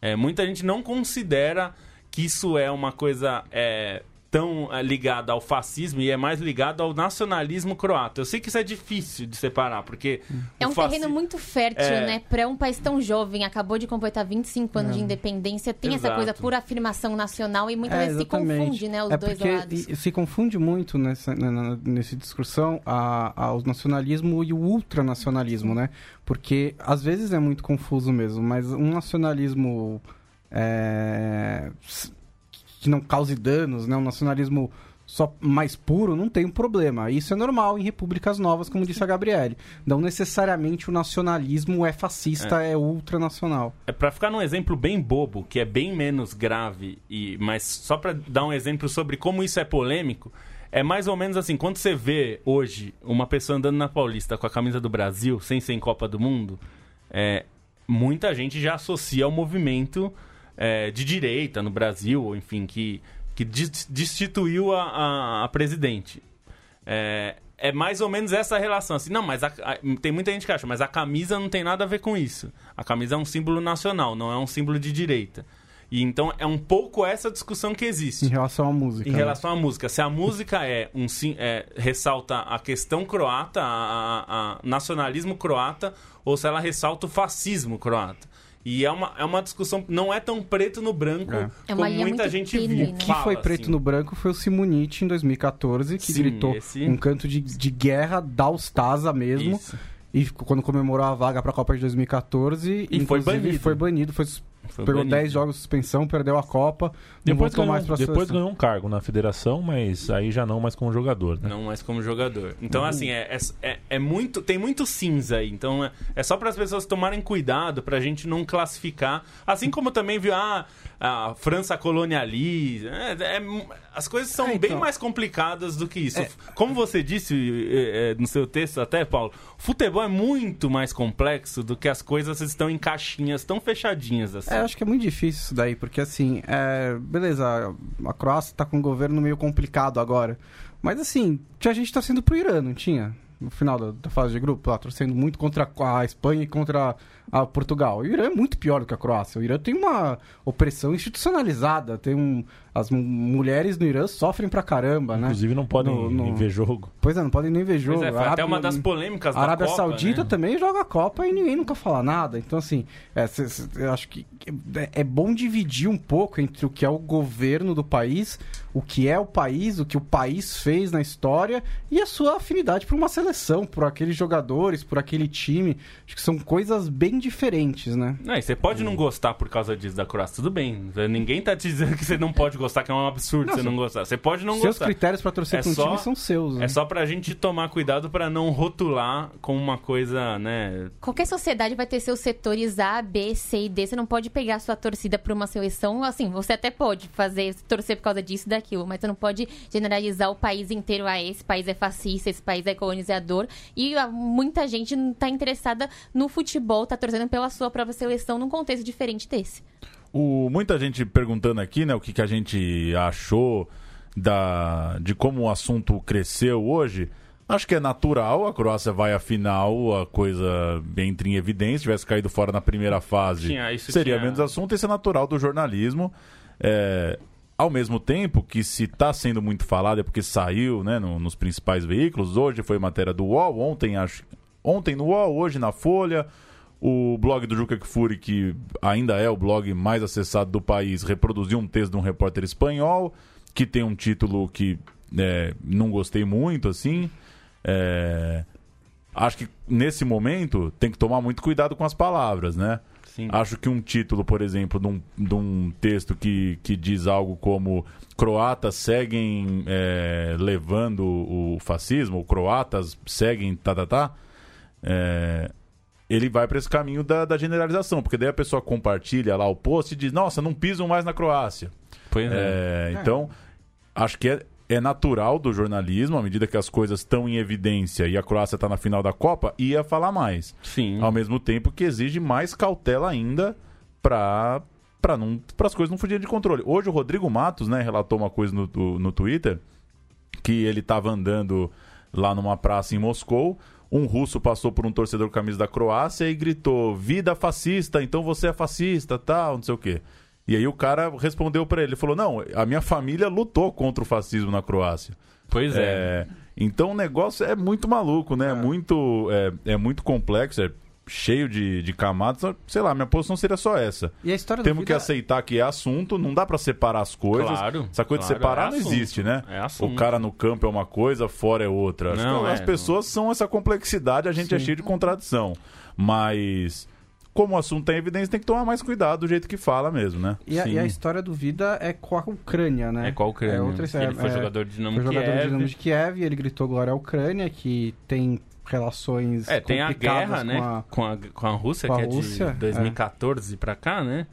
É, muita gente não considera que isso é uma coisa é, tão é, ligada ao fascismo e é mais ligado ao nacionalismo croata. Eu sei que isso é difícil de separar, porque. É um fasc... terreno muito fértil, é... né? Para um país tão jovem, acabou de completar 25 anos é. de independência, tem Exato. essa coisa por afirmação nacional e muitas é, vezes se confunde, né? Os é dois lados. Se confunde muito nessa, nessa discussão a, a, o nacionalismo e o ultranacionalismo, né? Porque às vezes é muito confuso mesmo, mas um nacionalismo. É, que não cause danos, né? Um nacionalismo só mais puro, não tem um problema. Isso é normal em repúblicas novas, como disse a Gabriele. Não necessariamente o nacionalismo é fascista, é, é ultranacional. É para ficar num exemplo bem bobo, que é bem menos grave, e mas só para dar um exemplo sobre como isso é polêmico, é mais ou menos assim, quando você vê hoje uma pessoa andando na Paulista com a camisa do Brasil, sem ser em Copa do Mundo, é, muita gente já associa ao movimento é, de direita no Brasil, enfim, que, que destituiu a, a, a presidente. É, é mais ou menos essa relação. Assim, não, mas a, a, tem muita gente que acha, mas a camisa não tem nada a ver com isso. A camisa é um símbolo nacional, não é um símbolo de direita. E então é um pouco essa discussão que existe. Em relação à música. Em né? relação à música. Se a música é um é, ressalta a questão croata, a, a, nacionalismo croata, ou se ela ressalta o fascismo croata. E é uma, é uma discussão, não é tão preto no branco é. é como muita gente viu. O que foi preto assim. no branco foi o Simonite em 2014, que Sim, gritou esse... um canto de, de guerra da Ustasa mesmo. Isso. E quando comemorou a vaga para a Copa de 2014, e foi banido. Foi banido, foi foi Pegou 10 jogos de suspensão, perdeu a Copa. Depois, ganhou, mais depois ganhou um cargo na federação, mas aí já não mais como jogador, né? Não mais como jogador. Então, uhum. assim, é, é, é, muito. Tem muito cinza aí. Então, é, é só para as pessoas tomarem cuidado para a gente não classificar. Assim como também viu, ah, a França colonializa. É, é, as coisas são é, então, bem mais complicadas do que isso. É. Como você disse é, no seu texto até, Paulo, futebol é muito mais complexo do que as coisas estão em caixinhas tão fechadinhas assim. É, eu acho que é muito difícil isso daí, porque assim, beleza, a Croácia está com um governo meio complicado agora. Mas assim, tinha gente torcendo pro Irã, não tinha? No final da, da fase de grupo, lá, torcendo muito contra a Espanha e contra a Portugal. O Irã é muito pior do que a Croácia. O Irã tem uma opressão institucionalizada, tem um, as mulheres no Irã sofrem pra caramba, né? Inclusive não podem no, no... ver jogo. Pois é, não podem nem ver jogo. Pois é, foi até uma das polêmicas a Arábia Copa, Saudita né? também joga a Copa e ninguém nunca fala nada. Então, assim, é, cê, cê, eu acho que é, é bom dividir um pouco entre o que é o governo do país, o que é o país, o que o país fez na história e a sua afinidade por uma seleção, por aqueles jogadores, por aquele time. Acho que são coisas bem diferentes, né? Não, e você pode não gostar por causa disso da Croácia, tudo bem. Ninguém tá te dizendo que você não pode gostar, que é um absurdo não, você não gostar. Você pode não seus gostar. Seus critérios para torcer é para um time são seus. Né? É só pra gente tomar cuidado para não rotular como uma coisa, né? Qualquer sociedade vai ter seus setores A, B, C e D. Você não pode pegar a sua torcida para uma seleção. Assim, você até pode fazer, torcer por causa disso e daquilo, mas você não pode generalizar o país inteiro. Ah, esse país é fascista, esse país é colonizador. E muita gente não tá interessada no futebol, tá torcendo pela sua própria seleção num contexto diferente desse. O, muita gente perguntando aqui, né, o que, que a gente achou da, de como o assunto cresceu hoje. Acho que é natural, a Croácia vai à final, a coisa entra em evidência. Se tivesse caído fora na primeira fase, tinha, seria tinha... menos assunto. Isso é natural do jornalismo. É, ao mesmo tempo que se está sendo muito falado, é porque saiu né, no, nos principais veículos. Hoje foi matéria do UOL, ontem, acho, ontem no UOL, hoje na Folha. O blog do Juca Kfouri, que ainda é o blog mais acessado do país, reproduziu um texto de um repórter espanhol que tem um título que é, não gostei muito, assim. É, acho que nesse momento tem que tomar muito cuidado com as palavras, né? Sim. Acho que um título, por exemplo, de um, de um texto que, que diz algo como croatas seguem é, levando o fascismo, croatas seguem tá, tá, tá, é, ele vai para esse caminho da, da, generalização, porque daí a pessoa compartilha lá o post e diz, nossa, não pisam mais na Croácia. Pois é. é. Então, acho que é, é natural do jornalismo, à medida que as coisas estão em evidência e a Croácia está na final da Copa, ia falar mais. Sim. Ao mesmo tempo que exige mais cautela ainda para para as coisas não fugirem de controle. Hoje o Rodrigo Matos, né, relatou uma coisa no, no Twitter que ele estava andando lá numa praça em Moscou, um russo passou por um torcedor camisa da Croácia e gritou: "Vida fascista, então você é fascista", tal, não sei o quê. E aí o cara respondeu para ele, ele falou: "Não, a minha família lutou contra o fascismo na Croácia". Pois é. é então o negócio é muito maluco, né? É. Muito, é, é muito complexo, é cheio de, de camadas. Sei lá, minha posição seria só essa. E a história Temos vida... que aceitar que é assunto, não dá para separar as coisas. Claro, Essa coisa claro, de separar é não assunto, existe, né? É assunto. O cara no campo é uma coisa, fora é outra. Não, as é, pessoas não. são essa complexidade, a gente é Sim. é cheio de contradição. Mas como o assunto tem evidência, tem que tomar mais cuidado do jeito que fala mesmo, né? E a, e a, história do Vida é com a Ucrânia, né? É com a Ucrânia. É outra, ele foi é, jogador de Dinamo foi jogador Kiev. de Dinamo de Kiev e ele gritou glória à Ucrânia, que tem relações É, tem a guerra, né? A, com, a, com a Rússia, com a que Rússia, é de 2014 é. pra cá, né?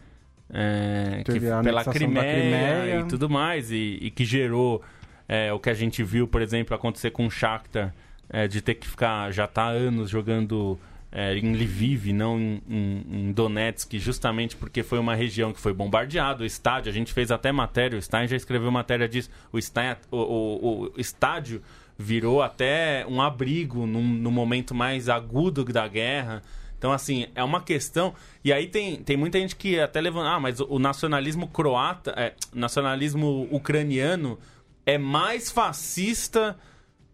É, que, pela Crimeia, Crimeia, e tudo mais, e, e que gerou é, o que a gente viu, por exemplo, acontecer com o Shakhtar, é, de ter que ficar, já tá há anos jogando é, em Lviv, não em, em, em, Donetsk, justamente porque foi uma região que foi bombardeada. O estádio, a gente fez até matéria, o Stein já escreveu matéria disso. O, Stein, o, o, o estádio virou até um abrigo no, momento mais agudo da guerra. Então, assim, é uma questão. E aí tem, tem muita gente que até levanta. Ah, mas o nacionalismo croata, é, nacionalismo ucraniano é mais fascista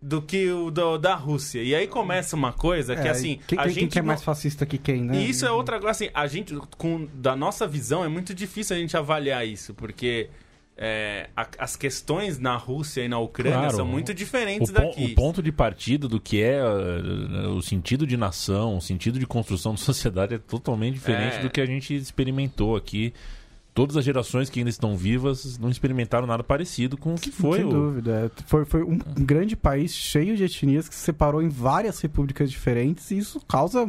do que o do, da Rússia. E aí começa uma coisa que, é, assim. Quem, a quem, gente quem é mais fascista que quem, né? E isso é outra coisa, assim, a gente, com, da nossa visão, é muito difícil a gente avaliar isso, porque é, a, as questões na Rússia e na Ucrânia claro, são muito diferentes o daqui. O ponto de partida do que é uh, o sentido de nação, o sentido de construção de <laughs> sociedade é totalmente diferente é... do que a gente experimentou aqui. Todas as gerações que ainda estão vivas não experimentaram nada parecido com o que foi. Sem o... dúvida. É, foi, foi um grande país cheio de etnias que se separou em várias repúblicas diferentes e isso causa.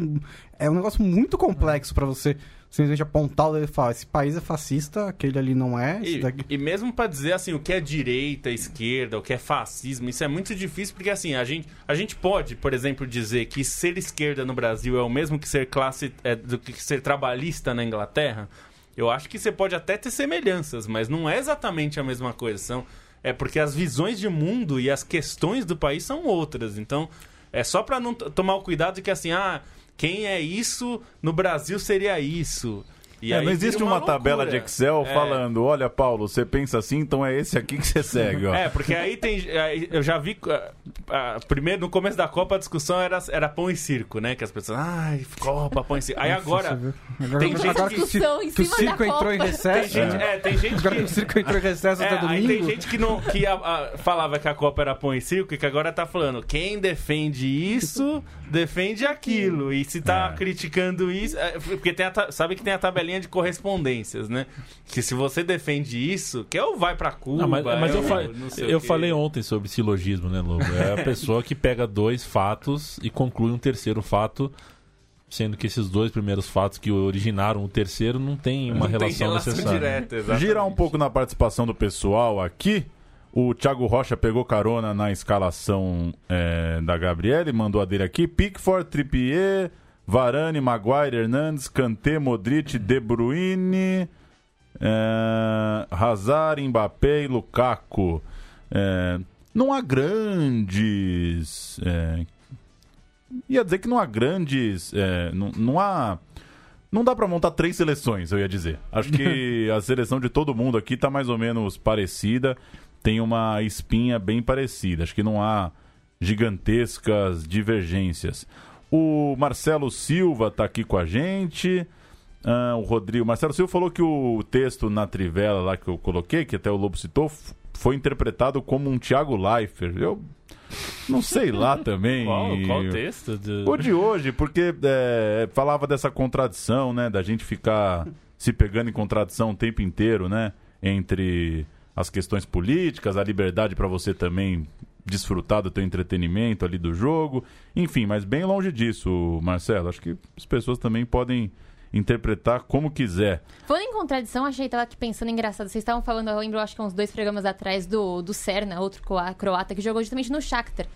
É um negócio muito complexo para você simplesmente apontar o dedo e falar: esse país é fascista, aquele ali não é. E, e, mesmo para dizer assim, o que é direita, esquerda, o que é fascismo, isso é muito difícil porque assim, a gente, a gente pode, por exemplo, dizer que ser esquerda no Brasil é o mesmo que ser classe é, do que ser trabalhista na Inglaterra. Eu acho que você pode até ter semelhanças, mas não é exatamente a mesma coisa. São, é porque as visões de mundo e as questões do país são outras. Então, É só pra não tomar o cuidado de que assim, ah, quem é isso no Brasil seria isso. É, não existe uma, uma tabela de Excel é. falando, olha, Paulo, você pensa assim, então é esse aqui que você segue. Ó. É, porque aí tem. Eu já vi. primeiro, no começo da Copa, a discussão era, era pão e circo, né? Que as pessoas. Ai, Copa, pão e circo. Aí agora. agora tem gente agora que, que, que o circo entrou em recesso. Tem gente, é. é, tem gente agora que, que o circo entrou em recesso é, até domingo. Aí tem gente que, não, que a, a, falava que a Copa era pão e circo e que agora tá falando, quem defende isso, defende aquilo. E se tá é. criticando isso. É, porque tem a, sabe que tem a tabelinha de correspondências, né? Que se você defende isso, que é o vai pra Cuba. Não, mas, mas é eu, fa eu falei ontem sobre silogismo, né, Lobo? É a pessoa que pega dois fatos e conclui um terceiro fato sendo que esses dois primeiros fatos que originaram o terceiro não tem uma não relação, tem relação necessária. Direta, Girar um pouco na participação do pessoal aqui. O Thiago Rocha pegou carona na escalação é, da Gabriele, mandou a dele aqui. Pickford, Trippier, Varane, Maguire, Hernandes, Kanté, Modric, De Bruyne, é, Hazard, Mbappé e Lukaku. É, não há grandes... É, ia dizer que não há grandes... É, não, não há... Não dá para montar três seleções, eu ia dizer. Acho que <laughs> a seleção de todo mundo aqui tá mais ou menos parecida. Tem uma espinha bem parecida. Acho que não há gigantescas divergências. O Marcelo Silva está aqui com a gente. Ah, o Rodrigo. Marcelo Silva falou que o texto na trivela lá que eu coloquei, que até o Lobo citou, foi interpretado como um Thiago Leifert. Eu não sei lá <laughs> também. qual, qual texto? De... O de hoje, porque é, falava dessa contradição, né? Da gente ficar se pegando em contradição o tempo inteiro, né? Entre as questões políticas, a liberdade para você também desfrutar do teu entretenimento ali do jogo. Enfim, mas bem longe disso, Marcelo. Acho que as pessoas também podem interpretar como quiser. Falando em contradição, achei, tava aqui pensando engraçado. Vocês estavam falando, eu lembro, acho que uns dois programas atrás, do, do Serna, outro croata, que jogou justamente no Shakhtar.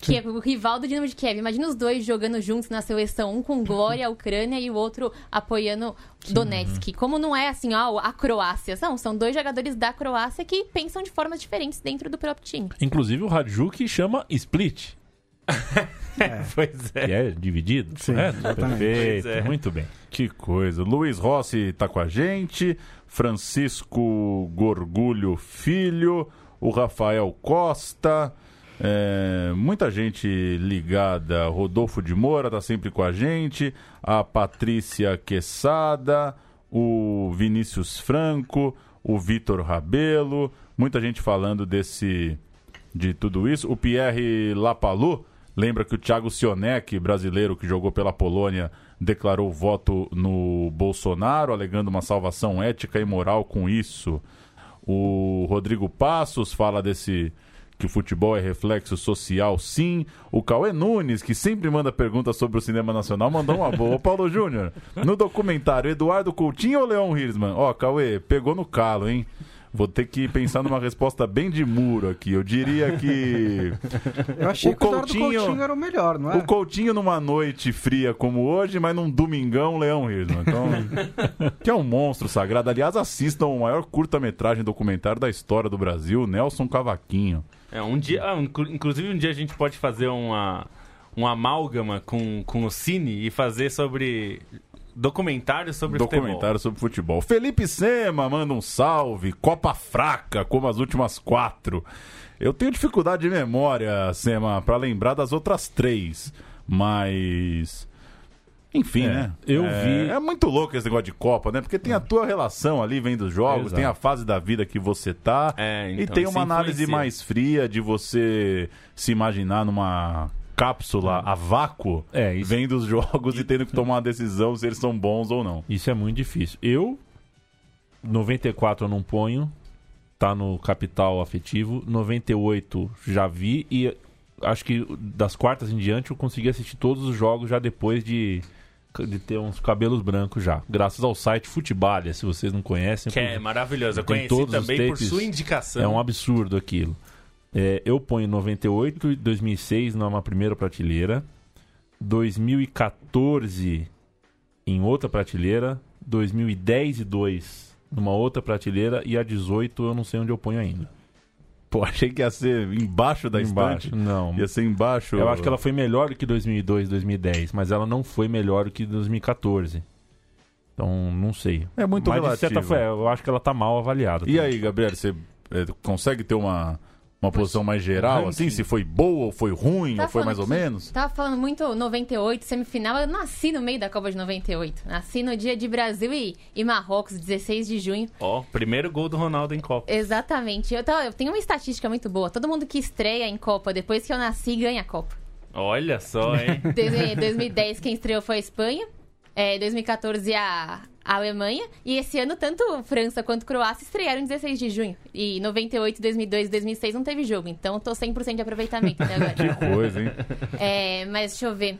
Que é o rival do Dinamo de Kiev. Imagina os dois jogando juntos na seleção, um com glória, a Ucrânia, e o outro apoiando Donetsk. Uhum. Como não é assim, ó, a Croácia. Não, são dois jogadores da Croácia que pensam de formas diferentes dentro do próprio time. Inclusive o Radjuk chama Split. <laughs> é. Pois é. Que é dividido, Sim, Perfeito, é. muito bem. Que coisa. Luiz Rossi está com a gente, Francisco Gorgulho Filho, o Rafael Costa... É, muita gente ligada. Rodolfo de Moura está sempre com a gente. A Patrícia Quesada, o Vinícius Franco, o Vitor Rabelo. Muita gente falando desse de tudo isso. O Pierre Lapalu lembra que o Thiago Sionek, brasileiro que jogou pela Polônia, declarou voto no Bolsonaro, alegando uma salvação ética e moral com isso. O Rodrigo Passos fala desse que o futebol é reflexo social, sim. O Cauê Nunes, que sempre manda perguntas sobre o cinema nacional, mandou uma boa. Ô, Paulo Júnior, no documentário Eduardo Coutinho ou Leon Hirschman? Ó, Cauê, pegou no calo, hein? Vou ter que pensar numa resposta bem de muro aqui. Eu diria que. <laughs> Eu achei o que Coutinho, o Coutinho era o melhor, não é? O Coutinho numa noite fria como hoje, mas num domingão, Leão Hirschman. Então, <laughs> que é um monstro sagrado. Aliás, assistam o maior curta-metragem documentário da história do Brasil, Nelson Cavaquinho. É, um dia, ah, inclusive um dia a gente pode fazer uma, um amálgama com, com o Cine e fazer sobre documentário sobre documentário futebol. sobre futebol. Felipe Sema manda um salve, Copa fraca como as últimas quatro. Eu tenho dificuldade de memória, Sema, para lembrar das outras três, mas enfim, é, né? Eu é, vi. É muito louco esse negócio de Copa, né? Porque tem a tua relação ali, vem dos jogos, Exato. tem a fase da vida que você tá. É, então, e tem uma análise mais fria de você se imaginar numa cápsula a vácuo, é, isso... vem dos jogos e... e tendo que tomar uma decisão se eles são bons ou não. Isso é muito difícil. Eu, 94 eu não ponho, tá no capital afetivo. 98 já vi e acho que das quartas em diante eu consegui assistir todos os jogos já depois de de ter uns cabelos brancos já. Graças ao site Futebalha, se vocês não conhecem. Que é maravilhoso. Eu conheci todos também por sua indicação. É um absurdo aquilo. É, eu ponho 98 e 2006 numa primeira prateleira. 2014 em outra prateleira. 2010 e 2 numa outra prateleira. E a 18 eu não sei onde eu ponho ainda. Pô, <laughs> achei que ia ser embaixo da Embaixo, estante. não. Ia ser embaixo. Eu acho que ela foi melhor do que 2002, 2010, mas ela não foi melhor do que 2014. Então, não sei. É muito mas, de relativo. certa forma, eu acho que ela tá mal avaliada. E aí, Gabriel, você é, consegue ter uma, uma posição mais geral, ranking. assim? Se foi boa ou foi ruim, Tá ou foi mais ou que- menos? Tava falando muito 98, semifinal. Eu nasci no meio da Copa de 98. Nasci no dia de Brasil e, e Marrocos, 16 de junho. Ó, primeiro gol do Ronaldo em Copa. Exatamente. Eu, eu tenho uma estatística muito boa. Todo mundo que estreia em Copa depois que eu nasci ganha a Copa. Olha só, hein? <laughs> Desde 2010 quem estreou foi a Espanha. É, 2014 a, a Alemanha. E esse ano tanto França quanto Croácia estrearam em 16 de junho. E 98, 2002 e 2006 não teve jogo. Então eu tô 100% de aproveitamento até agora. <laughs> Que coisa, hein? É, mas deixa eu ver.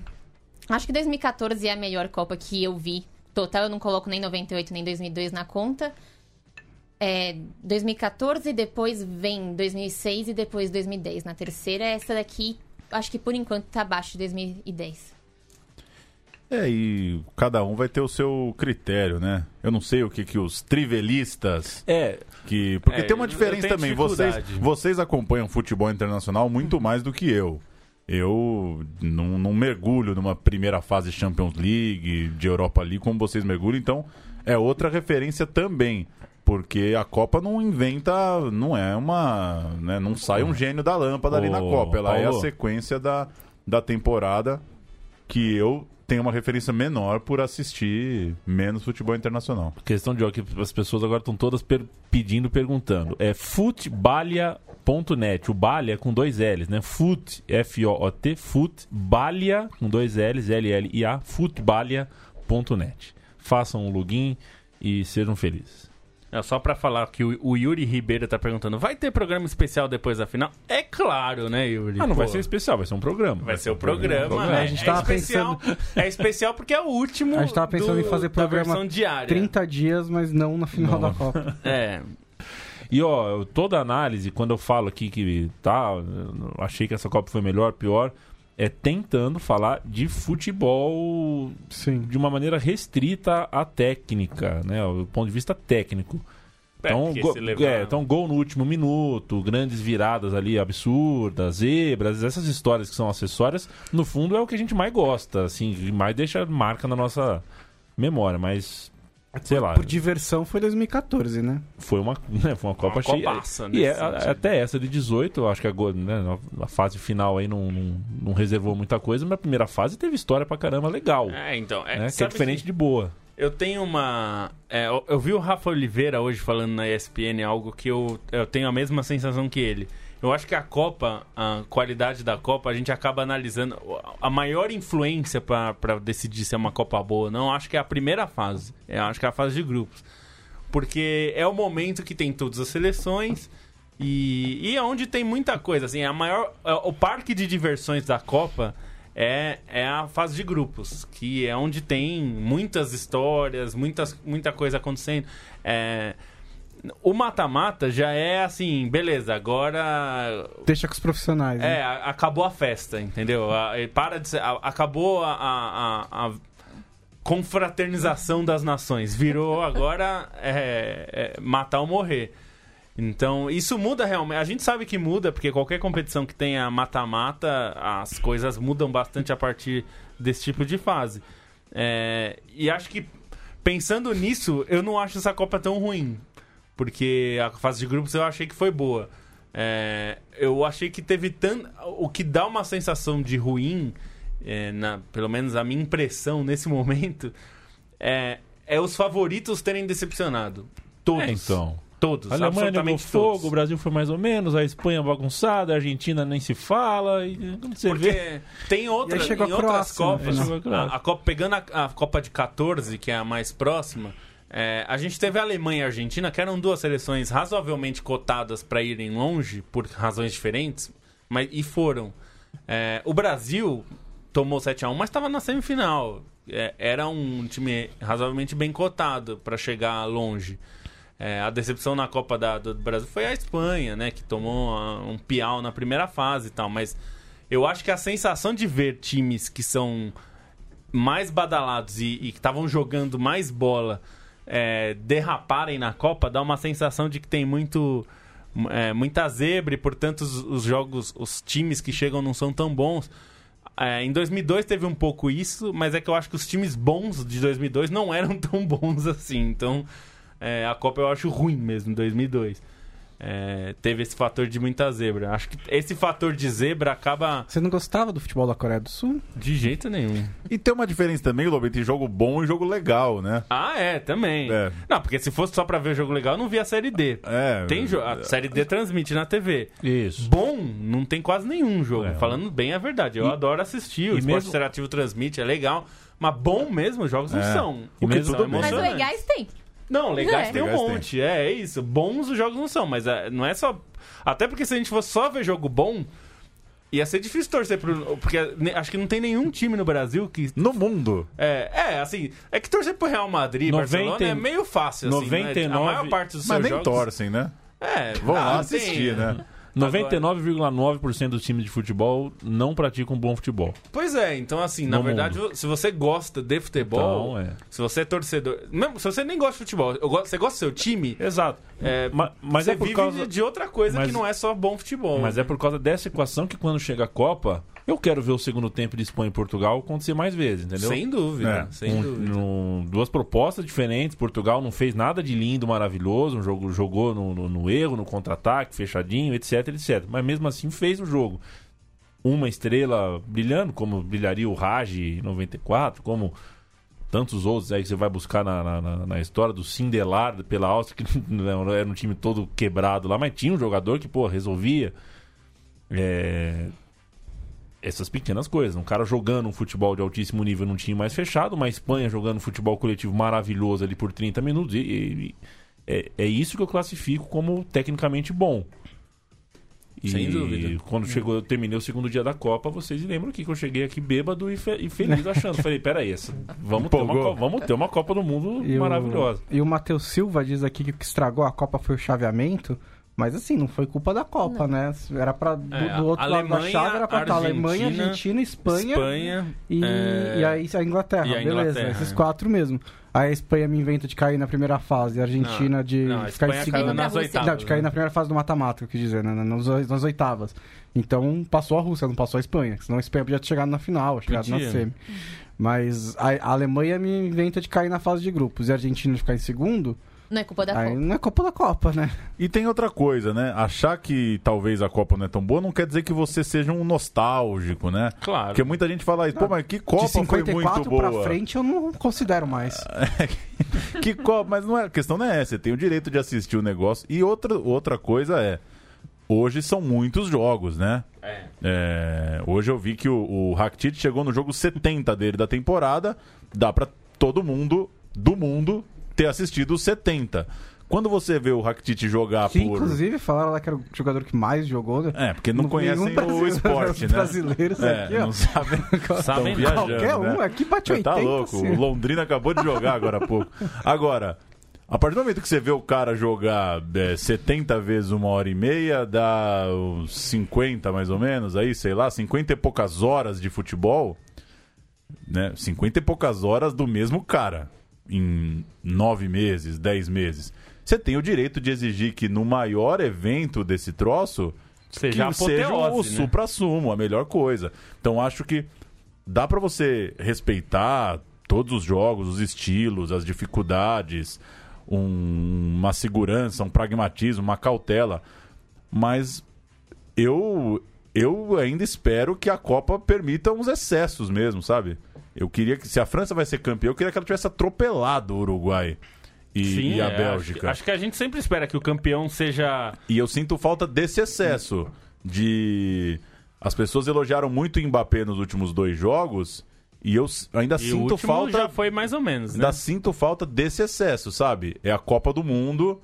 Acho que 2014 é a melhor Copa que eu vi. Total, eu não coloco nem 98 nem 2002 na conta. É, 2014, depois vem 2006 e depois 2010. Na terceira, essa daqui, acho que por enquanto tá abaixo de 2010. É, e cada um vai ter o seu critério, né? Eu não sei o que, que os trivelistas É, que. Porque É, tem uma diferença também. Vocês, vocês acompanham futebol internacional muito mais do que eu. Eu não, não mergulho numa primeira fase de Champions League, de Europa League, como vocês mergulham, então é outra referência também. Porque a Copa não inventa, não é uma. Né, não sai um gênio da lâmpada ali na Copa. Ela é a Paulo. sequência da, da temporada que eu tenho uma referência menor por assistir menos futebol internacional. questão de ó, que as pessoas agora estão todas per- pedindo, perguntando. É futbalia.net. O Balia é com dois L's, né? Foot, F-O-O-T, futbalia com dois L's, L-L-I-A, futbalia.net. Façam um login e sejam felizes. É só pra falar que o, o Yuri Ribeiro tá perguntando: vai ter programa especial depois da final? É claro, né, Yuri? Ah, não vai Pô, ser especial, vai ser um programa. Vai ser o programa, né? A gente é tava especial, é especial porque é o último. A gente tava pensando do- em fazer programa diária. 30 dias, mas não na final Não. da Copa. É. E ó, toda análise, quando eu falo aqui que tá, achei que essa Copa foi melhor, pior, é tentando falar de futebol Sim. de uma maneira restrita à técnica, né? Do ponto de vista técnico. É, Então, go- levar- é, então, gol no último minuto, grandes viradas ali absurdas, zebras, essas histórias que são acessórias, no fundo é o que a gente mais gosta, assim, mais deixa marca na nossa memória, mas sei lá, Por diversão foi 2014, né? foi uma, <laughs> né, foi uma Copa Uma cheia. copaça, E nesse é, até essa de 18, eu acho que agora, né, a fase final aí não, não, não reservou muita coisa, mas a primeira fase teve história pra caramba legal, É, então. É, né? Que é diferente de boa. Eu tenho uma. é, eu, eu vi o Rafa Oliveira hoje falando na ESPN algo que eu, eu tenho a mesma sensação que ele. Eu acho que a Copa, a qualidade da Copa, a gente acaba analisando. A maior influência para decidir se é uma Copa boa ou não, acho que é a primeira fase. Eu acho que é a fase de grupos. Porque é o momento que tem todas as seleções e, e é onde tem muita coisa. Assim, a maior, é, o parque de diversões da Copa é, é a fase de grupos, que é onde tem muitas histórias, muitas, muita coisa acontecendo. É, o mata-mata já é assim, beleza, agora Deixa com os profissionais. né? é, a- acabou a festa, entendeu? A- para de ser, a- acabou a confraternização das nações. Virou agora é, é, matar ou morrer. Então, isso muda realmente. A gente sabe que muda, porque qualquer competição que tenha mata-mata, as coisas mudam bastante a partir desse tipo de fase. É, e acho que, pensando nisso, eu não acho essa Copa tão ruim. Porque a fase de grupos eu achei que foi boa. É, eu achei que teve tanto. O que dá uma sensação de ruim, é, na, pelo menos a minha impressão nesse <laughs> momento, é, é os favoritos terem decepcionado. Todos. É, então. Todos. A Alemanha levou absolutamente fogo, todos. o Brasil foi mais ou menos, a Espanha bagunçada, a Argentina nem se fala. E, quando você Porque vê. tem E chegou em a outras Croácia, né? Copas, a, a Copa, pegando a, a Copa de 14, que é a mais próxima, é, a gente teve a Alemanha e a Argentina, que eram duas seleções razoavelmente cotadas para irem longe, por razões diferentes, mas, e foram. É, o Brasil tomou 7x1, mas estava na semifinal. É, era um time razoavelmente bem cotado para chegar longe. É, a decepção na Copa da- do Brasil foi a Espanha, né? Que tomou um piau na primeira fase e tal. Mas eu acho que a sensação de ver times que são mais badalados e, e que estavam jogando mais bola é, derraparem na Copa dá uma sensação de que tem muito é, muita zebra e, portanto, os, os, jogos, os times que chegam não são tão bons. É, em 2002 teve um pouco isso, mas é que eu acho que os times bons de 2002 não eram <laughs> tão bons assim. Então, é, a Copa eu acho ruim mesmo, em 2002 é, teve esse fator de muita zebra. Acho que esse fator de zebra acaba. Você não gostava do futebol da Coreia do Sul? De jeito nenhum. E tem uma diferença também, Lobo, entre jogo bom e jogo legal, né? Ah, é, também. É. Não, porque se fosse só pra ver jogo legal, eu não via a Série D. É. Tem jo... A Série D transmite na TV. Isso. Bom, não tem quase nenhum jogo. É. Falando bem a verdade. Eu e... adoro assistir. O e Esporte mesmo... Interativo transmite, é legal. Mas bom mesmo, os jogos não é. são. E mesmo tudo Mas legais tem. Não, legais é. tem um legais monte. Tem. É, é isso. Bons os jogos não são, mas é, não é só. Até porque se a gente fosse só ver jogo bom. Ia ser difícil torcer pro. Porque acho que não tem nenhum time no Brasil que. No mundo. É, é assim. É que torcer pro Real Madrid, 90, Barcelona é meio fácil, assim. 99, né? A maior parte dos Mas nem jogos... torcem, né? É, vão lá assistir, tem... né? 99,9% dos times de futebol não praticam bom futebol. Pois é, então assim, no na verdade, mundo. se você gosta de futebol, então, é. se você é torcedor, mesmo se você nem gosta de futebol, você gosta do seu time, exato. É, mas, mas você é por causa de outra coisa mas, que não é só bom futebol. Mas é por causa dessa equação que quando chega a Copa, eu quero ver o segundo tempo de Espanha e Portugal acontecer mais vezes, entendeu? Sem dúvida, é. sem um, dúvida. Um, duas propostas diferentes. Portugal não fez nada de lindo, maravilhoso. Um jogo jogou no, no, no erro, no contra-ataque, fechadinho, etc, etc. Mas mesmo assim fez o jogo. Uma estrela brilhando, como brilharia o Raj em 94, como tantos outros aí que você vai buscar na, na, na história do Sindelar pela Áustria, que <laughs> era um time todo quebrado lá, mas tinha um jogador que, pô, resolvia. É, essas pequenas coisas. Um cara jogando um futebol de altíssimo nível num time mais fechado, uma Espanha jogando futebol coletivo maravilhoso ali por 30 minutos. E, e é, é, isso que eu classifico como tecnicamente bom. E Sem dúvida. quando chegou, eu terminei o segundo dia da Copa, vocês lembram que eu cheguei aqui bêbado e, fe e feliz <laughs> achando. Falei, peraí, essa, vamos, ter uma, vamos ter uma Copa do Mundo e maravilhosa. O, e o Matheus Silva diz aqui que o que estragou a Copa foi o chaveamento. Mas assim, não foi culpa da Copa, não. né? Era para do, é, do, outro Alemanha, lado da chave era para estar Alemanha, Argentina, Espanha, Espanha e, é... e aí a Inglaterra, e a beleza, Inglaterra, esses quatro mesmo. Aí a Espanha me inventa de cair na primeira fase, a Argentina não, de não, a ficar em segundo. Nas oitavas, não, de cair né? na primeira fase do mata-mata, eu quis dizer, né? nas, nas oitavas. Então passou a Rússia, não passou a Espanha, senão a Espanha podia ter chegado na final, chegado na semi. Mas a, a Alemanha me inventa de cair na fase de grupos e a Argentina de ficar em segundo. Não é culpa da Aí Copa. Não é culpa da Copa, né? E tem outra coisa, né? Achar que talvez a Copa não é tão boa não quer dizer que você seja um nostálgico, né? Claro. Porque muita gente fala isso, pô, mas que Copa foi muito boa. pra frente eu não considero mais. <laughs> que Copa, mas não é, a questão não é essa, você tem o direito de assistir o negócio. E outra, outra coisa é, hoje são muitos jogos, né? É. É, hoje eu vi que o, o Rakitic chegou no jogo 70 dele da temporada, dá pra todo mundo do mundo ter assistido os 70. Quando você vê o Rakitic jogar que, por. Inclusive, falaram lá que era o jogador que mais jogou. Né? É, porque não, não conhecem o esporte, né? brasileiros é, aqui, ó. Não sabem. <laughs> sabem viajando, Qualquer um né? aqui bate 80. Tá louco. Assim. O Londrina acabou de jogar agora há pouco. <laughs> Agora. A partir do momento que você vê o cara jogar é, 70 vezes uma hora e meia, dá uns 50 mais ou menos, aí, sei lá, 50 e poucas horas de futebol, né? 50 e poucas horas do mesmo cara em nove meses, dez meses. Você tem o direito de exigir que no maior evento desse troço seja, que seja o né? supra-sumo, a melhor coisa. Então acho que dá para você respeitar todos os jogos, os estilos, as dificuldades, um, uma segurança, um pragmatismo, uma cautela. Mas eu, eu ainda espero que a Copa permita uns excessos mesmo, sabe? Eu queria que, se a França vai ser campeã, eu queria que ela tivesse atropelado o Uruguai. E, Sim, e a é, Bélgica. Acho que, acho que, a gente sempre espera que o campeão seja. E eu sinto falta desse excesso de. As pessoas elogiaram muito o Mbappé nos últimos dois jogos. E eu ainda e sinto falta. Já foi mais ou menos, né? Ainda sinto falta desse excesso, sabe? É a Copa do Mundo.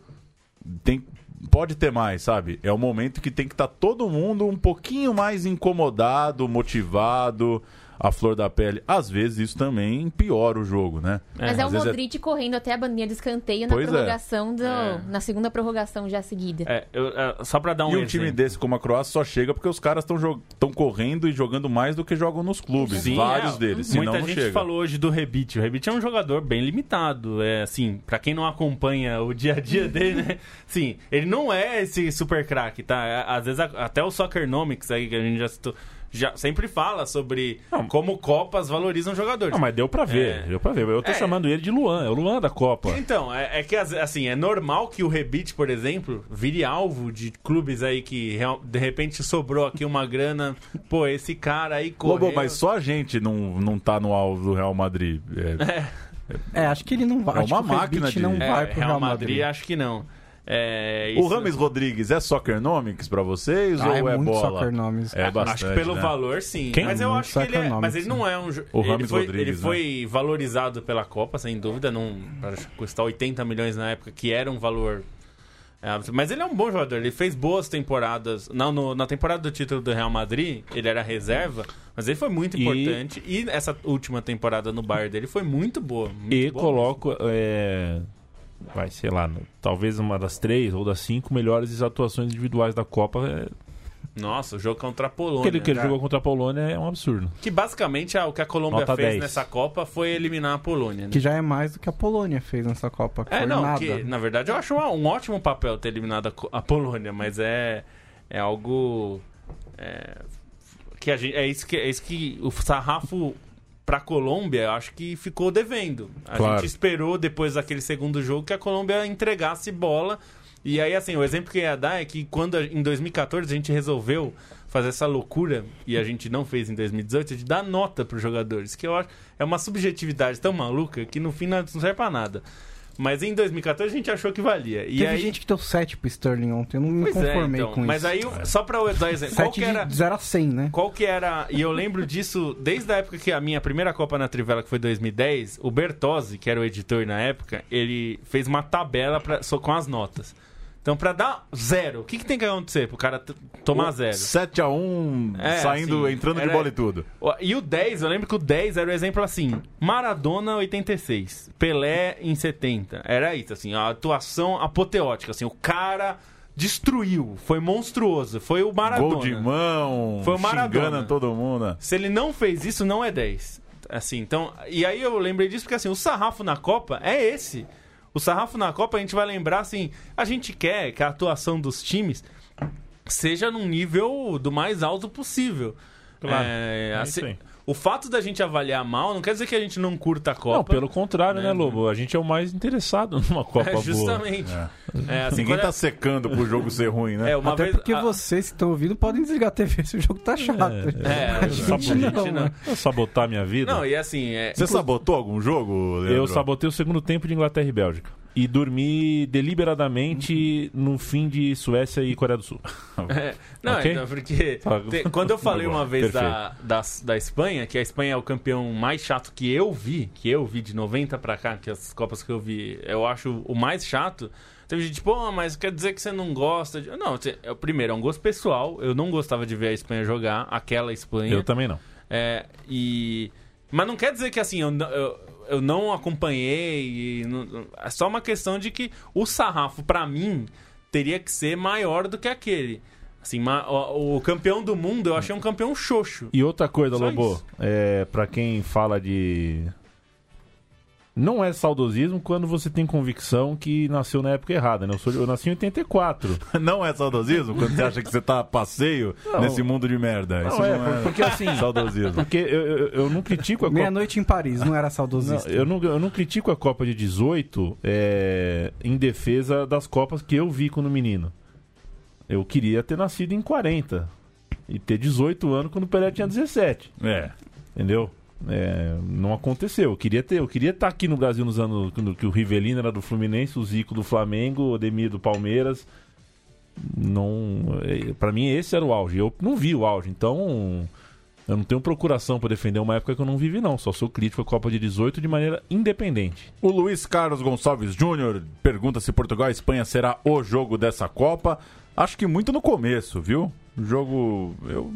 Tem, pode ter mais, sabe? É o momento que tem que estar tá todo mundo um pouquinho mais incomodado, motivado a flor da pele. Às vezes isso também piora o jogo, né? Mas é, o vezes é- Modric correndo até a bandinha de escanteio na Pois é. prorrogação do, É. na segunda prorrogação já seguida. É, eu- é, só pra dar um E um exemplo. time desse como a Croácia só chega porque os caras estão correndo e jogando mais do que jogam nos clubes. Sim, vários é, deles. Senão Muita não gente chega. falou hoje do Rebite. O Rebite é um jogador bem limitado. É assim, pra quem não acompanha o dia a dia <laughs> dele, né? Sim, ele não é esse super craque, tá? É, Às vezes a- até o Soccernomics aí que a gente já citou, já sempre fala sobre Não. como Copas valorizam jogadores. Não, mas deu pra ver, É. deu pra ver. Eu tô É. chamando ele de Luan, é o Luan da Copa. Então, é, é que as- assim, é normal que o Rebite, por exemplo, vire alvo de clubes aí que real- de repente sobrou aqui uma grana. Pô, esse cara aí correu... Lobo, mas só a gente não, não tá no alvo do Real Madrid. É, É, acho que ele não vai. É acho uma máquina de- não É, vai pro Real Madrid, acho que não. É, O isso- Rames Rodrigues é Soccernomics pra vocês Ah, ou é, é, muito bola? soccer nomes. É bastante, Acho que pelo né? valor, sim. Quem? Mas eu Muito acho que ele é, Mas ele não é um. O ele Rames foi, Rodrigues, Ele né? foi valorizado pela Copa, sem dúvida. Não, para custar 80 milhões na época, que era um valor. é, mas ele é um bom jogador. Ele fez boas temporadas. Não, no- na temporada do título do Real Madrid, ele era reserva. Mas ele foi muito E- importante. E essa última temporada no Bayern dele foi muito boa. muito E boa coloco, é, vai, sei lá, no- talvez uma das três ou das cinco melhores atuações individuais da Copa. É. Nossa, o jogo contra a Polônia. aquele que ele jogou contra a Polônia é um absurdo. Que basicamente é o que a Colômbia Nota fez 10. nessa Copa foi eliminar a Polônia. né? Que já é mais do que a Polônia fez nessa Copa. que É, foi não, nada. que na verdade eu acho um, um ótimo papel ter eliminado a Polônia, mas é, é algo. É, que a gente, é, isso que, é isso que o sarrafo pra Colômbia eu acho que ficou devendo. A Claro. gente esperou depois daquele segundo jogo que a Colômbia entregasse bola. E aí, assim, o exemplo que eu ia dar é que quando a- em 2014 a gente resolveu fazer essa loucura, e a gente não fez em 2018, de dar nota pros jogadores, que eu acho é uma subjetividade tão maluca que no fim não serve pra nada. Mas em 2014 a gente achou que valia. E Teve aí, gente que deu 7 pro Sterling ontem. Eu não me Pois é, conformei então. com Mas isso. aí, só pra eu dar exemplo, qual 7 que era... de 0 a 100, né? Qual que era. E eu lembro disso desde a época que a minha primeira Copa na Trivela, que foi 2010, o Bertozzi, que era o editor na época, ele fez uma tabela pra, só com as notas. Então, pra dar zero, o que, que tem que acontecer pro cara tomar zero? 7x1 É, saindo, assim, entrando de era- bola e tudo. O- E o 10, eu lembro que o 10 era o exemplo assim: Maradona 86, Pelé em 70. Era isso, assim, a atuação apoteótica, assim, o cara destruiu, foi monstruoso, foi o Maradona. Gol de mão, Foi o Maradona. xingando todo mundo. Se ele não fez isso, não é 10. Assim, então. E aí eu lembrei disso porque assim, o sarrafo na Copa é esse. O sarrafo na Copa a gente vai lembrar assim, a gente quer que a atuação dos times seja num nível do mais alto possível. Claro, É, é assim. O fato da gente avaliar mal não quer dizer que a gente não curta a Copa. Não, pelo contrário, né, né? Lobo? A gente é o mais interessado <laughs> numa <laughs> Copa é, boa. justamente. É, assim, Ninguém tá é- secando pro jogo ser ruim, né? é, uma Até vez, porque a- vocês que estão ouvindo podem desligar a TV se o jogo tá chato. É, a Sab- gente não, não. né? Sabotar minha vida. Não, e assim, é, Você sabotou algum jogo, Leandro? Eu sabotei o segundo tempo de Inglaterra e Bélgica. E dormi deliberadamente no fim de Suécia e Coreia do Sul. <laughs> É, não, Ok? então, porque te- quando eu falei <laughs> uma vez da, da, da Espanha, que a Espanha é o campeão mais chato que eu vi, que eu vi de 90 pra cá, que as Copas que eu vi, eu acho o mais chato. Teve gente, pô, mas quer dizer que você não gosta de... Não, te- é, primeiro, é um gosto pessoal. Eu não gostava de ver a Espanha jogar, aquela Espanha. Eu também não. É, e... Mas não quer dizer que assim, eu, não- eu, eu não acompanhei. não- é só uma questão de que o sarrafo, pra mim, teria que ser maior do que aquele. Assim, o, o campeão do mundo eu achei um campeão xoxo. E outra coisa, Só Lobo, isso. é, para quem fala de. Não é saudosismo quando você tem convicção que nasceu na época errada, né? Eu, sou, eu nasci em 84. <laughs> Não é saudosismo quando você acha que você tá a passeio Não. nesse mundo de merda. Isso Não, é, não é porque assim- <laughs> saudosismo. Porque eu, eu, eu não critico a Copa. Meia-noite em Paris, não era Não, saudosista. eu, não, eu não critico a Copa de 18 é, em defesa das Copas que eu vi quando menino. Eu queria ter nascido em 40 e ter 18 anos quando o Pelé tinha 17. É. Entendeu? É, não aconteceu. Eu queria ter, eu queria estar aqui no Brasil nos anos quando que o Rivelino era do Fluminense, o Zico do Flamengo, o Ademir do Palmeiras. Não, é, para mim esse era o auge. Eu não vi o auge, então eu não tenho procuração para defender uma época que eu não vivi não. Só sou crítico à Copa de 18 de maneira independente. O Luiz Carlos Gonçalves Júnior pergunta se Portugal e Espanha será o jogo dessa Copa. Acho que muito no começo, viu? O jogo. Eu.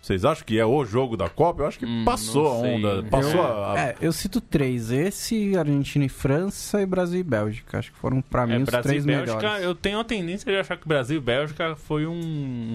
Vocês acham que é o jogo da Copa? Eu acho que Hum, passou a onda. Passou a. a- É, eu cito três. Esse, Argentina e França e Brasil e Bélgica. Acho que foram, pra mim, É, os Brasil três e Bélgica, melhores. eu tenho a tendência de achar que Brasil e Bélgica foi um,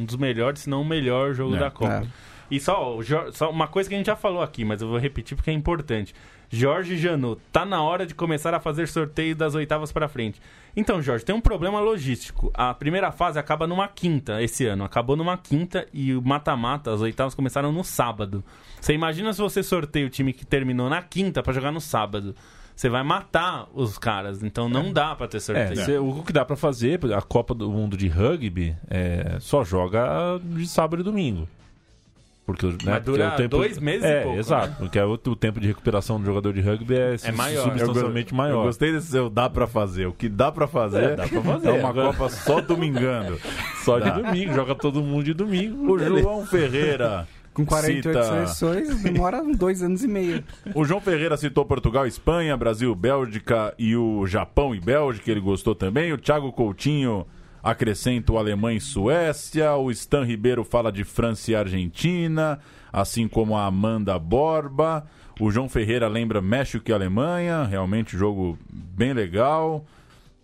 um dos melhores, se não o melhor jogo É. da Copa. É. E só, só uma coisa que a gente já falou aqui, mas eu vou repetir porque é importante. Jorge Janot, tá na hora de começar a fazer sorteio das oitavas pra frente. Então, Jorge, tem um problema logístico. A primeira fase acaba numa quinta esse ano. Acabou numa quinta e o mata-mata, as oitavas começaram no sábado. Você imagina se você sorteia o time que terminou na quinta pra jogar no sábado. Você vai matar os caras, então não dá pra ter É, sorteio. cê- o que dá pra fazer, a Copa do Mundo de Rugby é, só joga de sábado e domingo. Porque, né, Mas dura porque dois meses e é, pouco, exato. né? Porque é o, o tempo de recuperação do jogador de rugby é, É maior. substancialmente Eu maior. gostei desse seu dá pra fazer. O que dá pra fazer É, dá pra fazer. é uma Agora- Copa só domingando. <laughs> Só de Dá. domingo, joga todo mundo de domingo. O João Ferreira. <laughs> Com 48 cita- seleções, demora <laughs> dois anos e meio. O João Ferreira citou Portugal, Espanha, Brasil, Bélgica e o Japão e Bélgica, ele gostou também. O Thiago Coutinho acrescenta o Alemanha e Suécia. O Stan Ribeiro fala de França e Argentina, assim como a Amanda Borba. O João Ferreira lembra México e Alemanha, realmente jogo bem legal.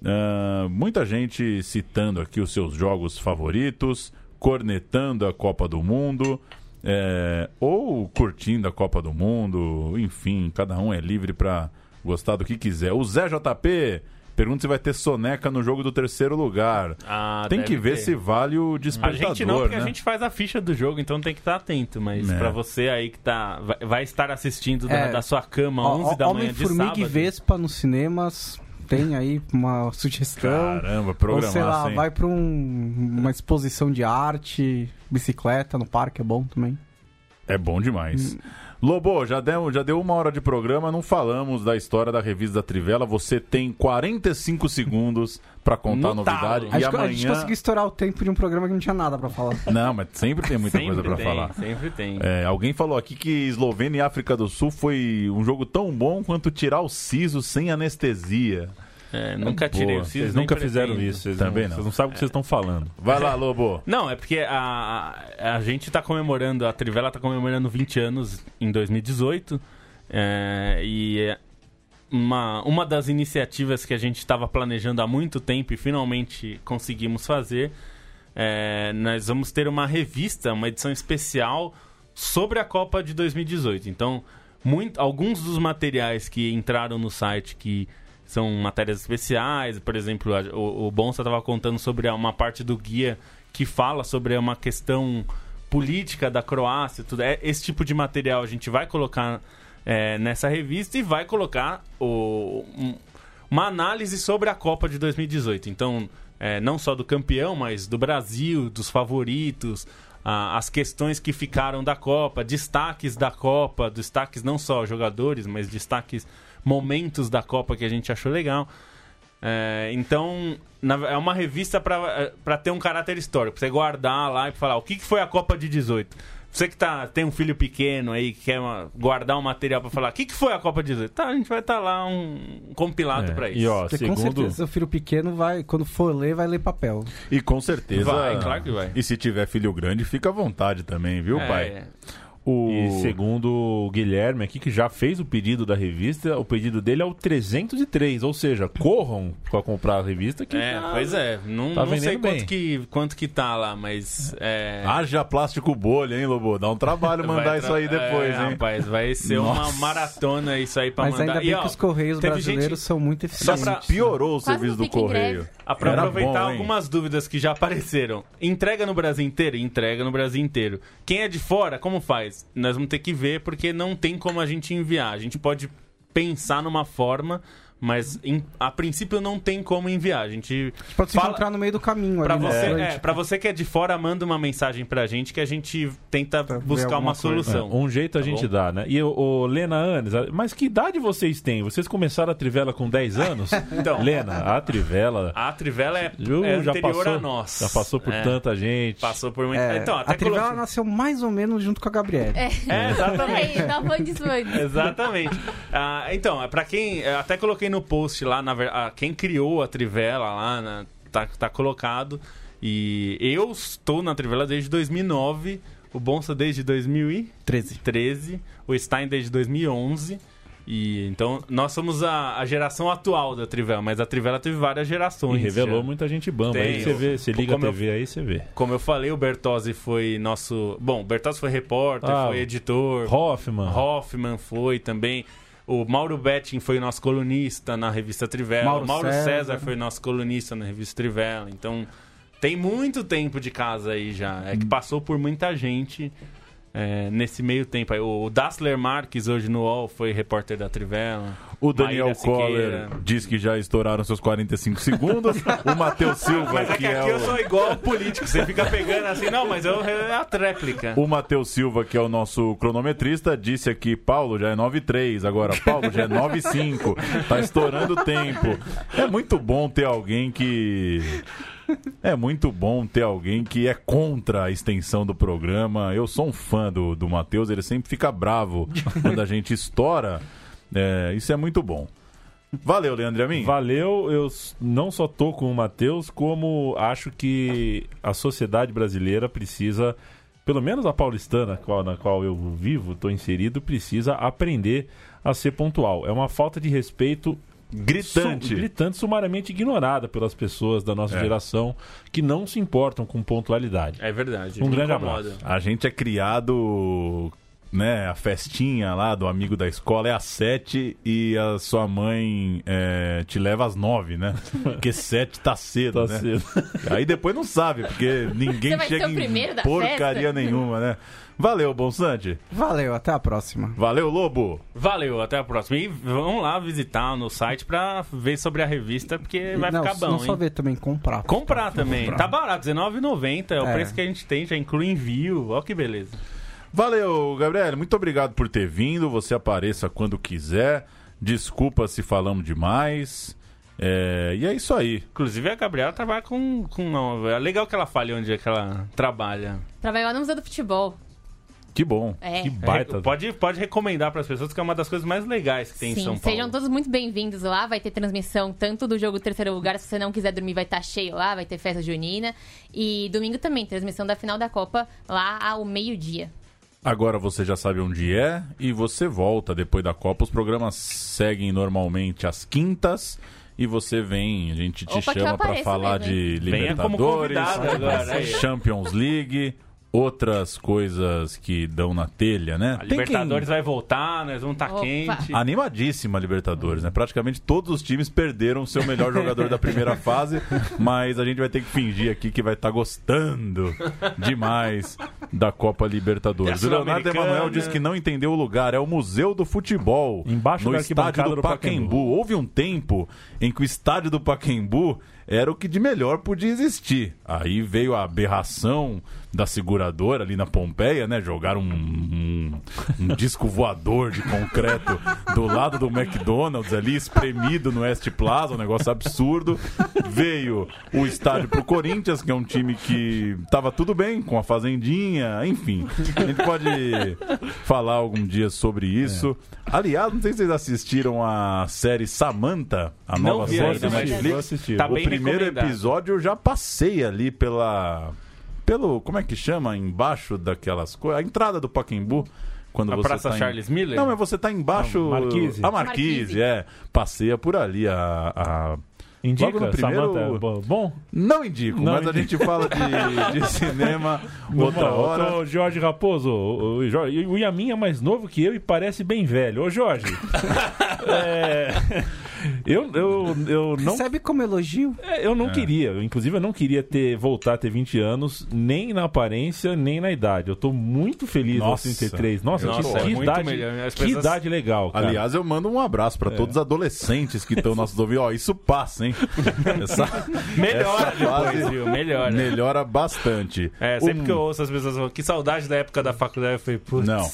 Ah, muita gente citando aqui os seus jogos favoritos, cornetando a Copa do Mundo, é, ou curtindo a Copa do Mundo, enfim, cada um é livre para gostar do que quiser. O Zé JP pergunta se vai ter soneca no jogo do terceiro lugar. Ah, Tem que ver ter. se vale o A despertador, gente não, porque né? a gente faz a ficha do jogo, então tem que estar atento. Mas É. pra você aí que tá, vai, vai estar assistindo da, É. da sua cama Ó, 11 da manhã Homem, de Formiga sábado. e Vespa nos cinemas. Tem aí uma sugestão. Caramba, Ou programar sei lá, sem- vai pra um- uma exposição de arte, bicicleta no parque, é bom também. É bom demais. Lobo, já deu, já deu uma hora de programa, não falamos da história da revista da Trivela. Você tem 45 segundos pra contar a No novidade. talo. E Acho que a gente amanhã. conseguiu estourar o tempo de um programa que não tinha nada pra falar. <laughs> Não, mas sempre tem muita sempre coisa pra tem, falar. Sempre tem. É, alguém falou aqui que Eslovênia e África do Sul foi um jogo tão bom quanto tirar o siso sem anestesia. É, nunca Boa. tirei o siso, Vocês nunca fizeram pretendo. isso. Vocês Também não, não. Vocês não sabem o que vocês estão falando. Vai lá, Lobo. Não, é porque a, a, gente tá comemorando, a Trivela tá comemorando 20 anos em 2018. é, e é uma, uma das iniciativas que a gente estava planejando há muito tempo e finalmente conseguimos fazer. é, nós vamos ter uma revista, uma edição especial sobre a Copa de 2018. Então, muito, alguns dos materiais que entraram no site que são matérias especiais, por exemplo, a- o, o Bonsa estava contando sobre uma parte do guia que fala sobre uma questão política da Croácia, tudo. É, esse tipo de material a gente vai colocar é, nessa revista e vai colocar o, um- uma análise sobre a Copa de 2018. Então, é, não só do campeão, mas do Brasil, dos favoritos, as questões que ficaram da Copa, destaques da Copa, destaques não só jogadores, mas destaques momentos da Copa que a gente achou legal. É, então, na- é uma revista para ter um caráter histórico, pra você guardar lá e falar o que, que foi a Copa de 18. Você que tá, tem um filho pequeno aí, que quer uma- guardar um material para falar o que, que foi a Copa de 18. Tá, a gente vai estar lá um compilado É, pra isso. E ó, Porque com segundo. certeza seu filho pequeno vai, quando for ler, vai ler papel. E com certeza. Vai, claro que vai. E se tiver filho grande, fica à vontade também, viu, É, pai? O... E segundo o Guilherme aqui, que já fez o pedido da revista, o pedido dele é o 303, ou seja, corram pra comprar a revista que É, já- pois é. Não, tá não sei bem. quanto que, quanto que tá lá, mas. É, Haja plástico bolha, hein, Lobo? Dá um trabalho <laughs> mandar tra- isso aí depois, é, hein? Rapaz, vai ser uma Nossa. maratona isso aí pra Mas mandar. ainda bem E, ó, que os correios brasileiros gente- são muito Só eficientes. pra- piorou o serviço do correio. greve. Ah, pra Era aproveitar bom, algumas dúvidas que já apareceram. Entrega no Brasil inteiro? Entrega no Brasil inteiro. Quem é de fora, como faz? Nós vamos ter que ver, porque não tem como a gente enviar. A gente pode pensar numa forma, mas em- a princípio não tem como enviar. A gente Pode se Fala- encontrar no meio do caminho Pra ali, você, né? é, pra você que é de fora, manda uma mensagem pra gente que a gente tenta Pra buscar uma solução. É, um jeito a Tá gente bom? dá, né? E o, o Lena Anes, mas que idade vocês têm? Vocês começaram a Trivela com 10 anos? <laughs> Então. Lena, a Trivela A Trivela é, Ju, é já anterior passou, a nós. já passou por É, tanta gente. Passou por muita... É, então, até a Trivela coloquei- nasceu mais ou menos junto com a Gabriela. É, É, exatamente. <laughs> Exatamente. Ah, então, é para quem. Até coloquei no post lá, na quem criou a Trivela lá, né, tá, tá colocado. E eu estou na Trivela desde 2009. o Bonsa desde 2013, 13, o Stein desde 2011. E, então, nós somos a, a geração atual da Trivela, mas a Trivela teve várias E gerações. revelou já. muita gente bamba. Tem, Aí você vê, você liga a como eu- TV aí, você vê. Como eu falei, o Bertozzi foi nosso. Bom, o Bertozzi foi repórter, Ah, foi editor. Hoffman. Hoffman foi também. O Mauro Betting foi nosso colunista na revista Trivela. Mauro o Mauro César. César. foi nosso colunista na revista Trivela. Então, tem muito tempo de casa aí já. É que passou por muita gente é, nesse meio tempo. aí. O Dassler Marques, hoje no UOL, foi repórter da Trivela. O Daniel Coller diz que já estouraram seus 45 segundos. o Matheus <laughs> Silva, Mas é que que é aqui eu o... sou igual ao político. Você fica pegando assim, não, mas eu, é a tréplica. O Matheus Silva, que é o nosso cronometrista, disse aqui: Paulo já é 9,3, agora Paulo já é 9,5. Tá estourando o tempo. É muito bom ter alguém que. É muito bom ter alguém que é contra a extensão do programa. Eu sou um fã do, do Matheus, ele sempre fica bravo <laughs> quando a gente estoura. É, isso é muito bom. Valeu, Leandro Amin. Valeu, eu não só tô com o Matheus, como acho que a sociedade brasileira precisa, pelo menos a paulistana, qual- na qual eu vivo, estou inserido, precisa aprender a ser pontual. É uma falta de respeito Gritante. su- gritante, sumariamente ignorada pelas pessoas da nossa É. geração que não se importam com pontualidade. É verdade. Um grande incomoda. abraço. A gente é criado, né? A festinha lá do amigo da escola é às sete e a sua mãe é, te leva às nove, né? <laughs> Porque sete tá cedo, Tá né? cedo. Aí depois não sabe, porque <laughs> ninguém chega em da porcaria festa? nenhuma, né? Valeu, Bonsante. Valeu, até a próxima. Valeu, Lobo. Valeu, até a próxima. E vão lá visitar no site pra ver sobre a revista, porque vai não, ficar bom, não hein? só ver também, comprar. Comprar também. Tá barato, R$19,90 é o É. preço que a gente tem, já inclui envio. Olha que beleza. Valeu, Gabriel. Muito obrigado por ter vindo. Você apareça quando quiser. Desculpa se falamos demais. É, e é isso aí. Inclusive a Gabriela trabalha com. com não, é legal que ela fale onde é que ela trabalha. Trabalhar lá no Museu do Futebol. Que bom. É. Que baita. É, pode, pode recomendar para as pessoas que é uma das coisas mais legais que tem em Sim, São Paulo. sejam todos muito bem-vindos lá. Vai ter transmissão tanto do jogo terceiro lugar, se você não quiser dormir, vai estar cheio lá, vai ter festa junina. E domingo também, transmissão da final da Copa lá ao meio-dia. Agora você já sabe onde é e você volta depois da Copa. Os programas seguem normalmente às quintas e você vem, a gente te Opa, chama para falar mesmo, de Libertadores. Champions League, outras coisas que dão na telha, né? A Tem quem- Libertadores vai voltar, nós vamos estar Opa. quente. Animadíssima a Libertadores, né? Praticamente todos os times perderam o seu melhor jogador da primeira fase, <laughs> mas a gente vai ter que fingir aqui que vai estar gostando demais da Copa Libertadores. O Leonardo? Emanuel disse que não entendeu o lugar, é o Museu do Futebol, Embaixo no da estádio do do Pacaembu. Pacaembu. Houve um tempo em que o estádio do Pacaembu era o que de melhor podia existir. Aí veio a aberração da seguradora ali na Pompeia, né? Jogaram um, um- um <laughs> disco voador de concreto do lado do McDonald's ali, espremido no West Plaza, um negócio absurdo. Veio o estádio pro Corinthians, que é um time que tava tudo bem, com a fazendinha, enfim. A gente pode falar algum dia sobre isso. Aliás, não sei se vocês assistiram a série Samantha, a Não nova série ainda, da Netflix. Tá o primeiro episódio eu já passei ali pela. Pelo. Como é que chama? Embaixo daquelas coisas. A entrada do Pacaembu. Quando A você Praça tá em- Charles Miller? Não, mas você tá embaixo. Não, Marquise. A Marquise, Marquise. é. Passeia por ali. A, a- Indica, primeiro- Samantha, bom? Não indico, Não mas a indico. gente fala de, <laughs> de cinema outra Não, hora. Ô, Jorge Raposo, o, o, Jorge- o Yamin é mais novo que eu e parece bem velho. Ô, Jorge. <laughs> é, eu, eu, eu não Recebe como elogio? É, Eu não queria, eu, inclusive eu não queria ter voltar a ter 20 anos, nem na aparência, nem na idade. Eu tô muito feliz Nossa. aos 33. Nossa, Eu que, é idade, que pessoas- idade legal, cara. Aliás, eu mando um abraço pra todos os adolescentes que estão nossos ouvidos. Ó, isso passa, hein? <laughs> Essa, Melhora essa fase depois, viu? Melhora. melhora bastante. É, sempre Um- que eu ouço as pessoas falando, que saudade da época da faculdade, eu falei, putz. Não.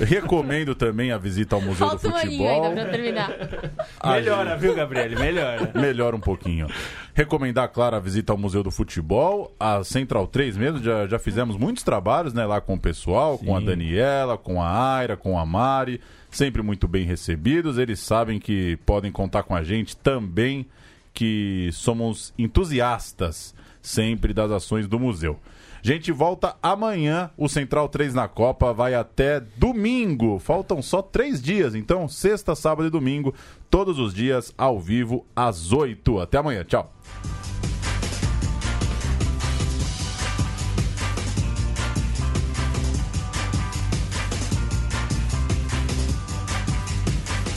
Recomendo também a visita ao Museu Falta do aninho ainda pra terminar. <laughs> Melhora, viu, Gabriele? Melhora. Melhora um pouquinho. Recomendar, claro, a visita ao Museu do Futebol. A Central 3 mesmo, já, já fizemos muitos trabalhos né, lá com o pessoal, com a Sim. Daniela, com a Aira, com a Mari. Sempre muito bem recebidos. Eles sabem que podem contar com a gente também. que somos entusiastas sempre das ações do museu. Gente volta amanhã. O Central 3 na Copa vai até domingo. Faltam só três dias. Então, sexta, sábado e domingo, todos os dias ao vivo às 8. Até amanhã. Tchau.